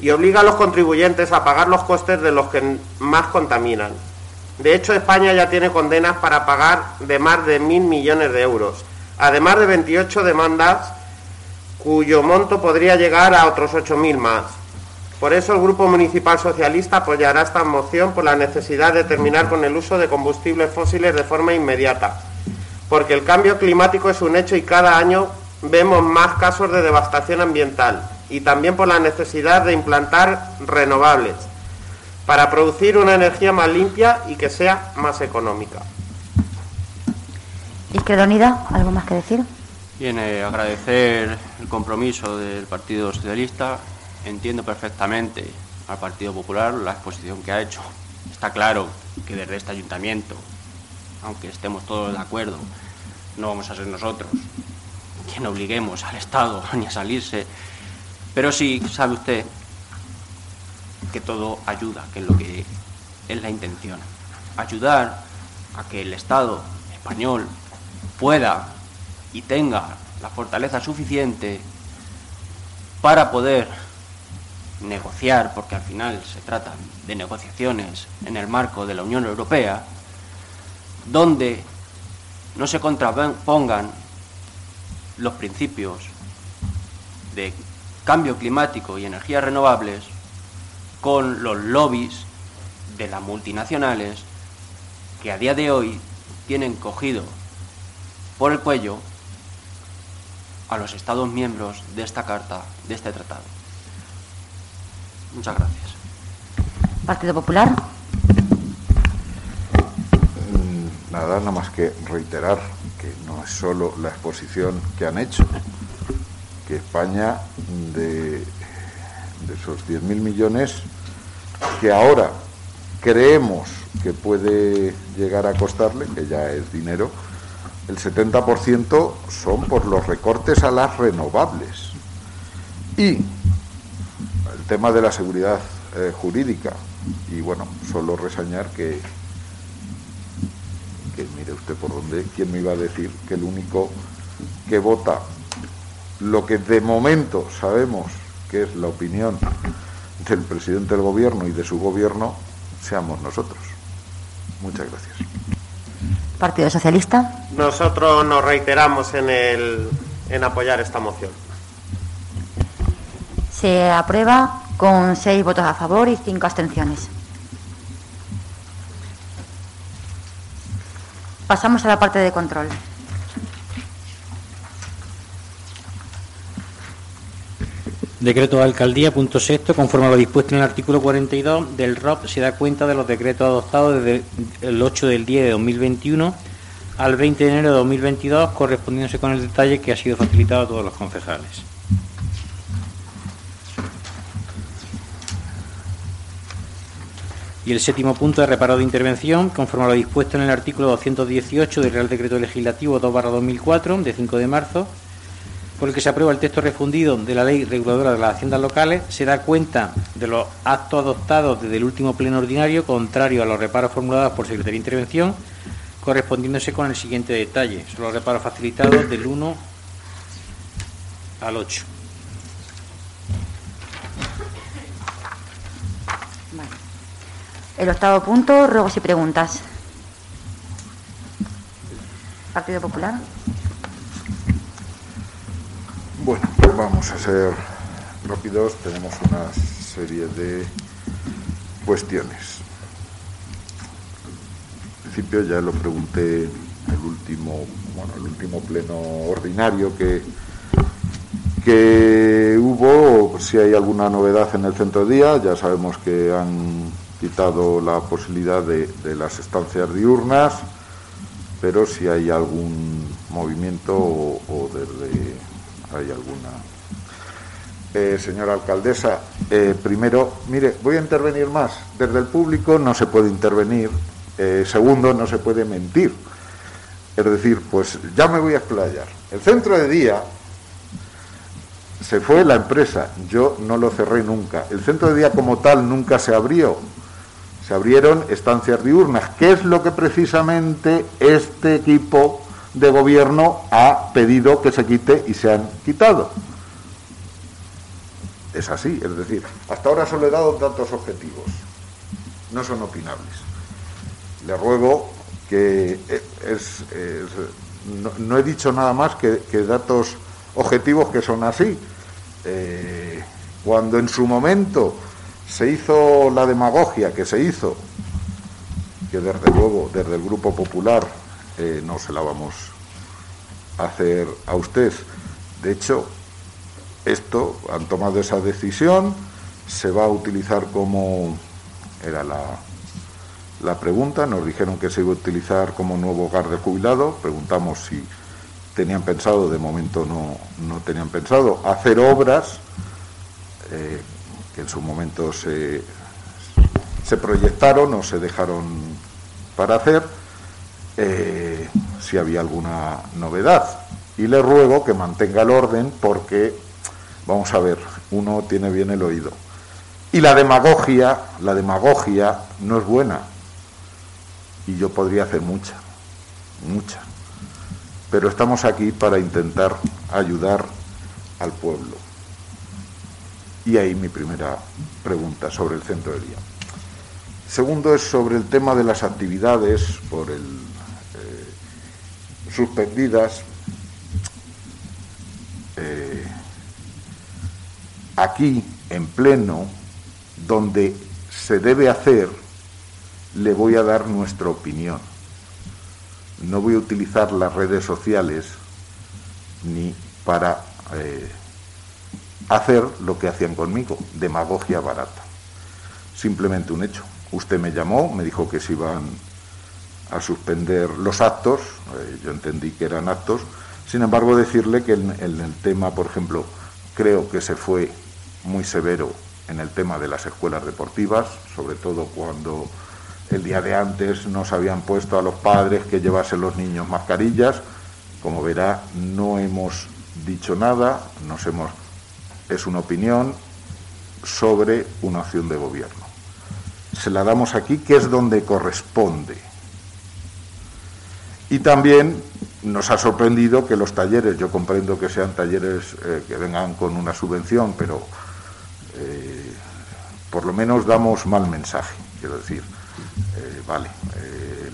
y obliga a los contribuyentes a pagar los costes de los que más contaminan. De hecho, España ya tiene condenas para pagar de más de mil millones de euros, además de 28 demandas cuyo monto podría llegar a otros 8.000 más. Por eso el Grupo Municipal Socialista apoyará esta moción por la necesidad de terminar con el uso de combustibles fósiles de forma inmediata, porque el cambio climático es un hecho y cada año vemos más casos de devastación ambiental y también por la necesidad de implantar renovables para producir una energía más limpia y que sea más económica. Izquierda Unida, ¿algo más que decir? Bien, eh, agradecer el compromiso del Partido Socialista. Entiendo perfectamente al Partido Popular la exposición que ha hecho. Está claro que desde este ayuntamiento, aunque estemos todos de acuerdo, no vamos a ser nosotros quien obliguemos al Estado ni a salirse pero sí, sabe usted que todo ayuda, que lo que es la intención. Ayudar a que el Estado español pueda y tenga la fortaleza suficiente para poder negociar, porque al final se trata de negociaciones en el marco de la Unión Europea, donde no se contrapongan los principios de cambio climático y energías renovables con los lobbies de las multinacionales que a día de hoy tienen cogido por el cuello a los Estados miembros de esta carta, de este tratado. Muchas gracias. Partido Popular. Nada, nada más que reiterar que no es solo la exposición que han hecho, que España de, de esos 10.000 millones que ahora creemos que puede llegar a costarle, que ya es dinero, el 70% son por los recortes a las renovables. Y el tema de la seguridad eh, jurídica. Y bueno, solo resañar que, que mire usted por dónde, ¿quién me iba a decir que el único que vota lo que de momento sabemos que es la opinión del presidente del gobierno y de su gobierno, seamos nosotros. Muchas gracias. Partido Socialista. Nosotros nos reiteramos en, el, en apoyar esta moción. Se aprueba con seis votos a favor y cinco abstenciones. Pasamos a la parte de control. Decreto de alcaldía, punto sexto, conforme a lo dispuesto en el artículo 42 del ROP, se da cuenta de los decretos adoptados desde el 8 del 10 de 2021 al 20 de enero de 2022, correspondiéndose con el detalle que ha sido facilitado a todos los concejales. Y el séptimo punto de reparo de intervención, conforme a lo dispuesto en el artículo 218 del Real Decreto Legislativo 2-2004, de 5 de marzo, por el que se aprueba el texto refundido de la Ley Reguladora de las Haciendas Locales, se da cuenta de los actos adoptados desde el último pleno ordinario, contrario a los reparos formulados por Secretaría de Intervención, correspondiéndose con el siguiente detalle. Son los reparos facilitados del 1 al 8. El octavo punto, ruegos y preguntas. Partido Popular. Bueno, pues vamos a ser rápidos. Tenemos una serie de cuestiones. En principio ya lo pregunté el último, bueno, el último pleno ordinario que, que hubo, si hay alguna novedad en el centro día, ya sabemos que han quitado la posibilidad de, las estancias diurnas, pero si hay algún movimiento o, o desde hay alguna. Eh, señora alcaldesa, eh, primero, mire, voy a intervenir más. Desde el público no se puede intervenir. Eh, segundo, no se puede mentir. Es decir, pues ya me voy a explayar. El centro de día se fue la empresa, yo no lo cerré nunca. El centro de día como tal nunca se abrió. Se abrieron estancias diurnas, que es lo que precisamente este equipo de gobierno ha pedido que se quite y se han quitado. Es así, es decir, hasta ahora solo he dado datos objetivos, no son opinables. Le ruego que es, es, no, he dicho nada más que, que, datos objetivos que son así. Eh, cuando en su momento se hizo la demagogia que se hizo, que desde luego desde el Grupo Popular eh, no se la vamos a hacer a usted. De hecho, esto, han tomado esa decisión, se va a utilizar como, era la, la pregunta, nos dijeron que se iba a utilizar como nuevo hogar de jubilado, preguntamos si tenían pensado, de momento no, no tenían pensado, hacer obras eh, en su momento se, se proyectaron o se dejaron para hacer, eh, si había alguna novedad. Y le ruego que mantenga el orden porque, vamos a ver, uno tiene bien el oído. Y la demagogia, la demagogia no es buena. Y yo podría hacer mucha, mucha. Pero estamos aquí para intentar ayudar al pueblo. Y ahí mi primera pregunta sobre el centro de día. Segundo es sobre el tema de las actividades por el suspendidas eh, aquí en pleno, donde se debe hacer, le voy a dar nuestra opinión. No voy a utilizar las redes sociales ni para eh, hacer lo que hacían conmigo, demagogia barata. Simplemente un hecho. Usted me llamó, me dijo que se iban a suspender los actos, eh, yo entendí que eran actos, sin embargo decirle que en, en, el tema, por ejemplo, creo que se fue muy severo en el tema de las escuelas deportivas, sobre todo cuando el día de antes nos habían puesto a los padres que llevasen los niños mascarillas. Como verá, no hemos dicho nada, nos hemos es una opinión sobre una acción de gobierno. Se la damos aquí, que es donde corresponde y también nos ha sorprendido que los talleres, yo comprendo que sean talleres eh, que vengan con una subvención, pero eh, por lo menos damos mal mensaje. Quiero decir, eh, vale,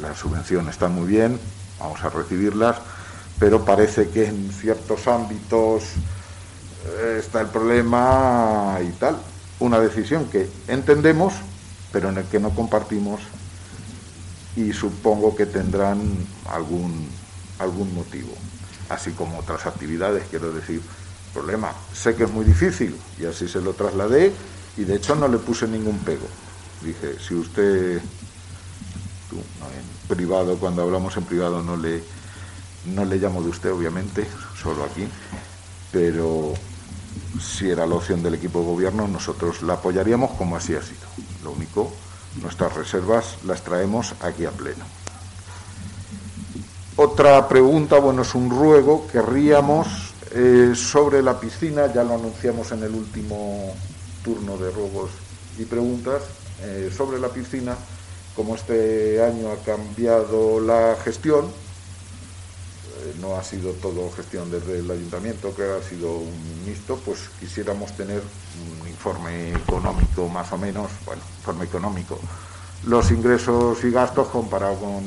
las subvenciones están muy bien, vamos a recibirlas, pero parece que en ciertos ámbitos está el problema y tal. Una decisión que entendemos, pero en el que no compartimos y supongo que tendrán algún, algún motivo, así como otras actividades, quiero decir, problema. Sé que es muy difícil y así se lo trasladé y de hecho no le puse ningún pego. Dije, si usted, tú, en privado, cuando hablamos en privado no le, no le llamo de usted, obviamente, solo aquí, pero si era la opción del equipo de gobierno, nosotros la apoyaríamos como así ha sido. Lo único, nuestras reservas las traemos aquí a pleno. Otra pregunta, bueno, es un ruego, querríamos eh, sobre la piscina, ya lo anunciamos en el último turno de ruegos y preguntas, eh, sobre la piscina, como este año ha cambiado la gestión, no ha sido todo gestión desde el ayuntamiento, que ha sido un mixto, pues quisiéramos tener un informe económico más o menos, bueno, informe económico, los ingresos y gastos comparado con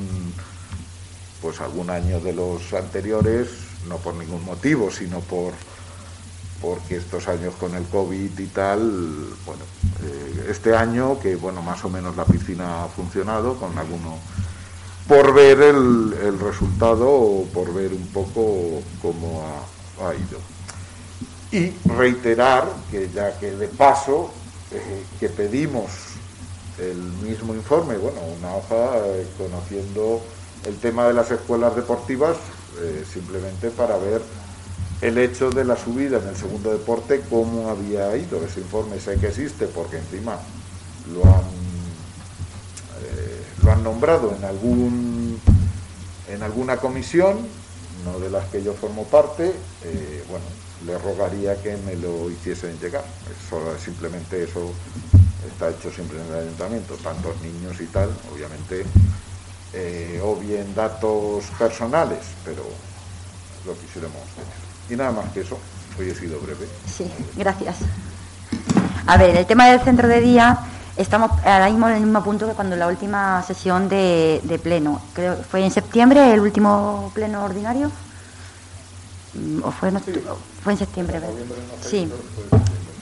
pues algún año de los anteriores, no por ningún motivo, sino por porque estos años con el COVID y tal, bueno, eh, este año que bueno, más o menos la piscina ha funcionado con alguno por ver el, el resultado o por ver un poco cómo ha, ido. Y reiterar que ya que de paso eh, que pedimos el mismo informe, bueno, una hoja eh, conociendo el tema de las escuelas deportivas, simplemente para ver el hecho de la subida en el segundo deporte, cómo había ido. Ese informe sé que existe porque encima eh, lo han nombrado en, algún, en alguna comisión, no de las que yo formo parte. Eh, bueno, le rogaría que me lo hiciesen llegar. Eso, simplemente eso está hecho siempre en el ayuntamiento, tantos niños y tal, obviamente, eh, o bien datos personales, pero lo quisiéramos tener. Y nada más que eso. Hoy he sido breve. Sí, gracias. A ver, el tema del centro de día, estamos ahora mismo en el mismo punto que cuando la última sesión de, pleno. Creo que fue en septiembre el último pleno ordinario. Mm, ¿O fue en, fue en septiembre? sí.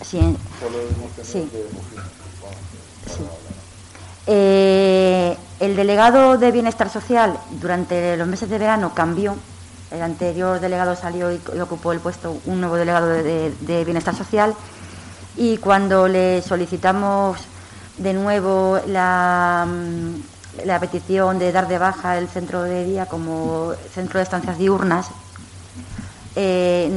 Sí. sí. Eh, el delegado de Bienestar Social durante los meses de verano cambió el anterior delegado salió y, ocupó el puesto un nuevo delegado de, Bienestar Social y cuando le solicitamos de nuevo la, mm, la, petición de dar de baja el centro de día como centro de estancias diurnas, eh,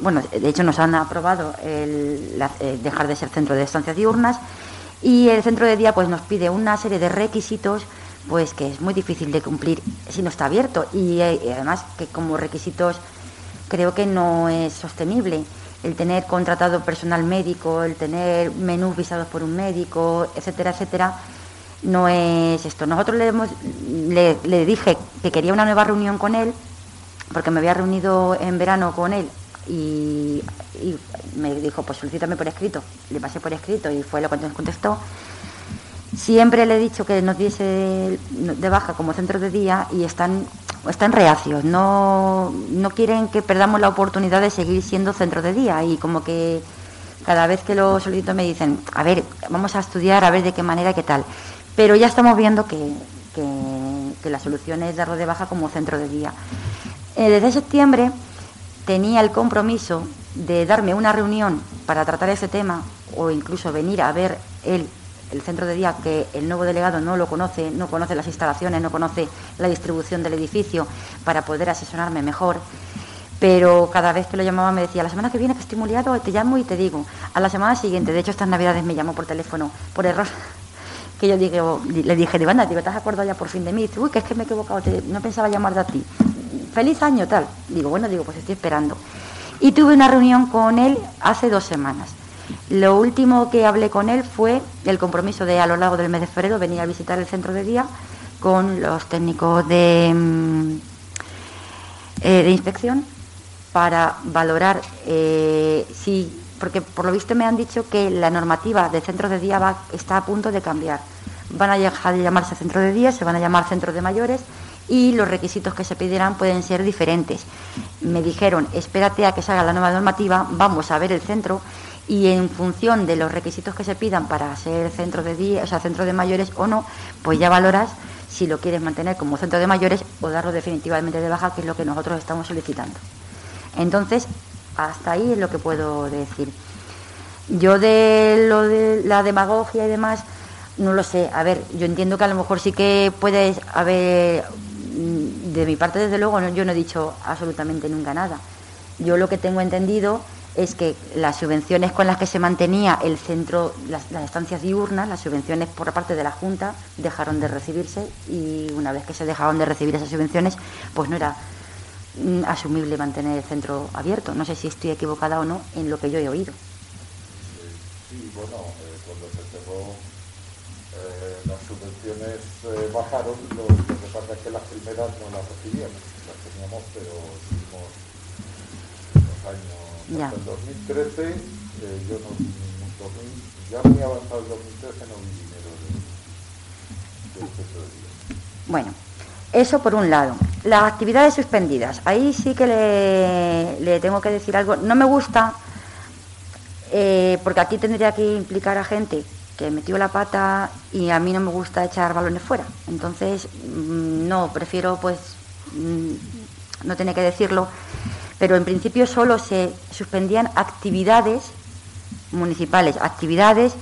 bueno, de hecho nos han aprobado el, eh, dejar de ser centro de estancias diurnas y el centro de día pues nos pide una serie de requisitos pues que es muy difícil de cumplir si no está abierto y, eh, además que como requisitos creo que no es sostenible el tener contratado personal médico, el tener menús visados por un médico, etcétera, etcétera, no es esto. Nosotros le, hemos, le, dije que quería una nueva reunión con él, porque me había reunido en verano con él y, y me dijo, pues solicítame por escrito. Le pasé por escrito y fue lo que nos contestó. Siempre le he dicho que nos diese de baja como centro de día y están, están reacios, no, no quieren que perdamos la oportunidad de seguir siendo centro de día y como que cada vez que lo solicito me dicen, a ver, vamos a estudiar, a ver de qué manera qué tal. Pero ya estamos viendo que, que, la solución es darlo de baja como centro de día. Eh, desde septiembre tenía el compromiso de darme una reunión para tratar ese tema o incluso venir a ver él el centro de día que el nuevo delegado no lo conoce, no conoce las instalaciones, no conoce la distribución del edificio para poder asesorarme mejor. Pero cada vez que lo llamaba me decía, la semana que viene que estoy muy te llamo y te digo. A la semana siguiente, de hecho estas navidades me llamó por teléfono, por error, que yo dije, le dije, digo, anda, digo, ¿te has acordado ya por fin de mí? Dice, uy, que es que me he equivocado, no pensaba llamarte a ti. Feliz año, tal. Digo, bueno, digo, pues estoy esperando. Y tuve una reunión con él hace dos semanas lo último que hablé con él fue el compromiso de a lo largo del mes de febrero venir a visitar el centro de día con los técnicos de, mm, eh, de inspección para valorar eh, si, porque por lo visto me han dicho que la normativa de centro de día está a punto de cambiar. Van a dejar de llamarse centro de día, se van a llamar centro de mayores y los requisitos que se pedirán pueden ser diferentes. Me dijeron, espérate a que salga la nueva normativa, vamos a ver el centro y en función de los requisitos que se pidan para ser centro de día, o sea, centro de mayores o no, pues ya valoras si lo quieres mantener como centro de mayores o darlo definitivamente de baja, que es lo que nosotros estamos solicitando. Entonces, Hasta ahí es lo que puedo decir. Yo de lo de la demagogia y demás, no lo sé. A ver, yo entiendo que a lo mejor sí que puede haber, mm, de mi parte desde luego, yo no he dicho absolutamente nunca nada. Yo lo que tengo entendido es que las subvenciones con las que se mantenía el centro, las, estancias diurnas, las subvenciones por parte de la Junta dejaron de recibirse y una vez que se dejaron de recibir esas subvenciones, pues no era mm, asumible mantener el centro abierto. No sé si estoy equivocada o no en lo que yo he oído. Sí, bueno, eh, cuando se cerró eh, las subvenciones eh, bajaron, lo, que pasa es que las primeras no las recibíamos, las teníamos, pero hicimos años ya. En 2013, eh, yo no ya muy avanzado el 2013 no vi dinero de, de Bueno, eso por un lado. Las actividades suspendidas. Ahí sí que le, le tengo que decir algo. No me gusta, eh, porque aquí tendría que implicar a gente que metió la pata y a mí no me gusta echar balones fuera. Entonces, mm, no, prefiero pues mm, no tener que decirlo pero en principio solo se suspendían actividades municipales, actividades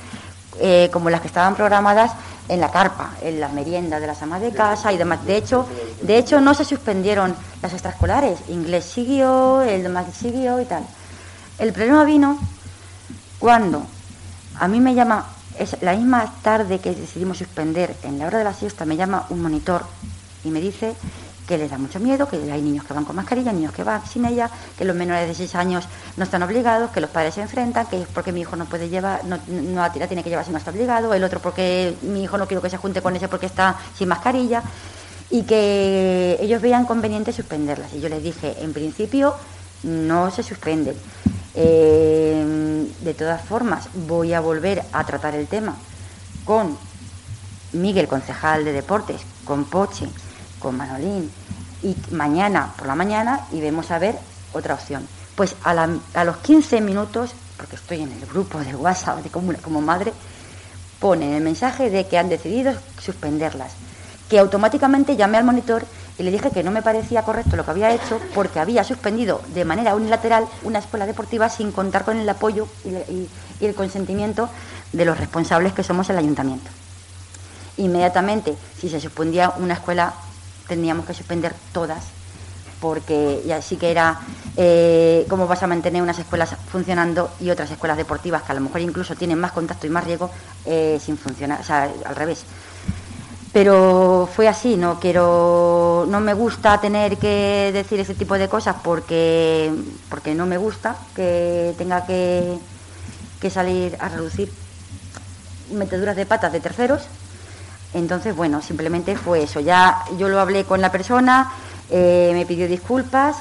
eh, como las que estaban programadas en la carpa, en las meriendas de las amas de casa y demás. De hecho, de hecho no se suspendieron las extraescolares. Inglés siguió, el demás siguió y tal. El problema vino cuando a mí me llama, es la misma tarde que decidimos suspender, en la hora de la siesta, me llama un monitor y me dice que les da mucho miedo, que hay niños que van con mascarilla, niños que van sin ella, que los menores de 6 años no están obligados, que los padres se enfrentan, que es porque mi hijo no puede llevar, no, no la tiene que llevar si no está obligado, el otro porque mi hijo no quiero que se junte con ese porque está sin mascarilla, y que ellos vean conveniente suspenderlas. Y yo les dije, en principio no se suspenden. Eh, de todas formas, voy a volver a tratar el tema con Miguel, concejal de deportes, con Poche, con Manolín y mañana por la mañana y vemos a ver otra opción. Pues a, los 15 minutos, porque estoy en el grupo de WhatsApp de como, como madre, ponen el mensaje de que han decidido suspenderlas. Que automáticamente llamé al monitor y le dije que no me parecía correcto lo que había hecho porque había suspendido de manera unilateral una escuela deportiva sin contar con el apoyo y, y el consentimiento de los responsables que somos el ayuntamiento. Inmediatamente, si se suspendía una escuela tendríamos que suspender todas, porque ya sí que era eh, cómo vas a mantener unas escuelas funcionando y otras escuelas deportivas que a lo mejor incluso tienen más contacto y más riesgo eh, sin funcionar, o sea, al revés. Pero fue así, no quiero, no me gusta tener que decir ese tipo de cosas porque, porque no me gusta que tenga que, que salir a reducir meteduras de patas de terceros entonces, bueno, simplemente fue eso. Ya yo lo hablé con la persona, eh, me pidió disculpas,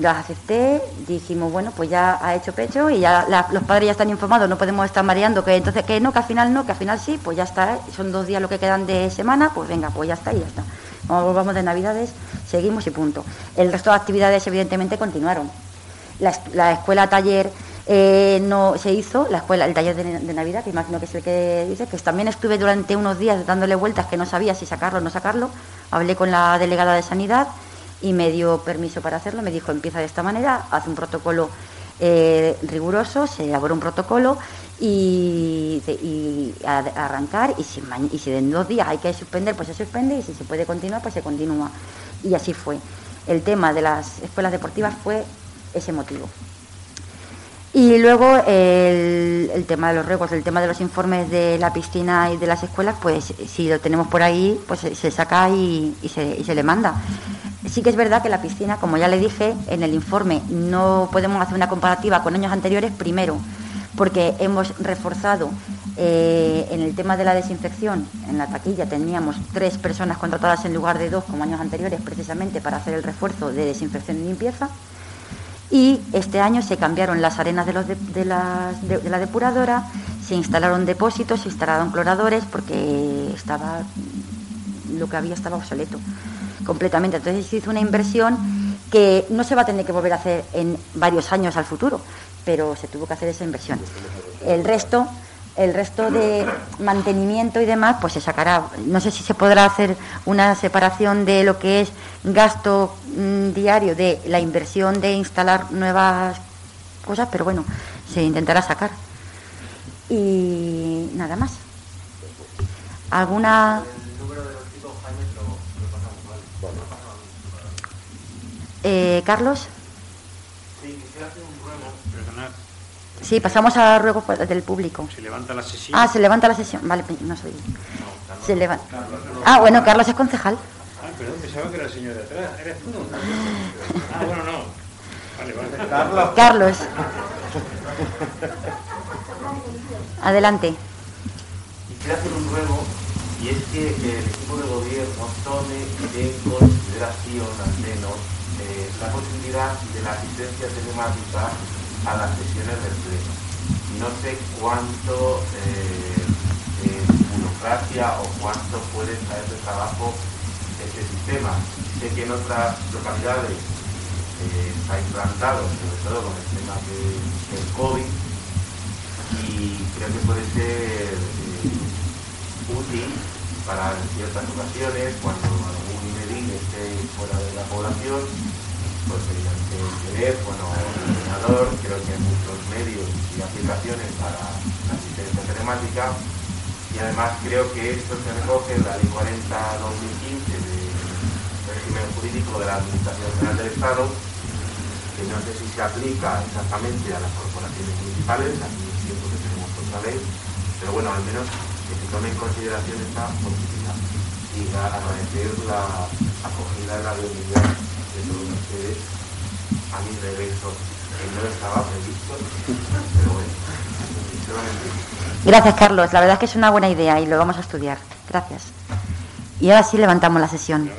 las acepté, dijimos, bueno, pues ya ha hecho pecho y ya los padres ya están informados, no podemos estar mareando, que entonces que no, que al final no, que al final sí, pues ya está, son dos días lo que quedan de semana, pues venga, pues ya está y ya está. Como volvamos de Navidades, seguimos y punto. El resto de actividades evidentemente continuaron. La escuela taller eh, no se hizo la escuela, el taller de, Navidad, que imagino que es el que dice, que también estuve durante unos días dándole vueltas que no sabía si sacarlo o no sacarlo. Hablé con la delegada de Sanidad y me dio permiso para hacerlo. Me dijo, empieza de esta manera, hace un protocolo eh, riguroso, se elaboró un protocolo y, arrancar. Y si, y si en dos días hay que suspender, pues se suspende y si se puede continuar, pues se continúa. Y así fue. El tema de las escuelas deportivas fue ese motivo. Y luego el, tema de los riesgos, el tema de los informes de la piscina y de las escuelas, pues si lo tenemos por ahí, pues se saca y, se, y se le manda. Sí que es verdad que la piscina, como ya le dije, en el informe no podemos hacer una comparativa con años anteriores, primero, porque hemos reforzado eh, en el tema de la desinfección, en la taquilla teníamos tres personas contratadas en lugar de dos como años anteriores, precisamente para hacer el refuerzo de desinfección y limpieza y este año se cambiaron las arenas de, los de, la depuradora, se instalaron depósitos, se instalaron cloradores porque estaba lo que había estaba obsoleto completamente. Entonces se hizo una inversión que no se va a tener que volver a hacer en varios años al futuro, pero se tuvo que hacer esa inversión. El resto el resto de mantenimiento y demás, pues se sacará. No sé si se podrá hacer una separación de lo que es gasto mm, diario de la inversión de instalar nuevas cosas, pero bueno, se intentará sacar. Y nada más. ¿Alguna...? Eh, Carlos. Sí, pasamos a ruegos del público. Se levanta la sesión. Ah, se levanta la sesión. Vale, no soy. Se levanta. Ah, bueno, Carlos es concejal. Ah, perdón, pensaba que era el señor de atrás. ¿Eres tú? Ah, bueno, no. Vale, vale. Carlos. Carlos. Adelante. Quisiera hacer un ruego y es que el equipo de gobierno tome en consideración al menos eh, la posibilidad de la asistencia telemática a las sesiones del Pleno. No sé cuánto eh, eh, burocracia o cuánto puede traer de trabajo este sistema. Sé que en otras localidades eh, está implantado, sobre todo con el tema de- del COVID, y creo que puede ser eh, útil para ciertas ocasiones, cuando algún email esté fuera de la población, pues mediante el teléfono ordenador, creo que hay muchos medios y aplicaciones para la asistencia telemática, y además creo que esto se recoge en la Ley 40-2015 de régimen jurídico de la Administración General del Estado, que no sé si se aplica exactamente a las corporaciones municipales, aquí es cierto que tenemos otra ley, pero bueno, al menos que se tome en consideración esta posibilidad y agradecer la acogida y la bienvenida Gracias, Carlos. La verdad es que es una buena idea y lo vamos a estudiar. Gracias. Y ahora sí levantamos la sesión.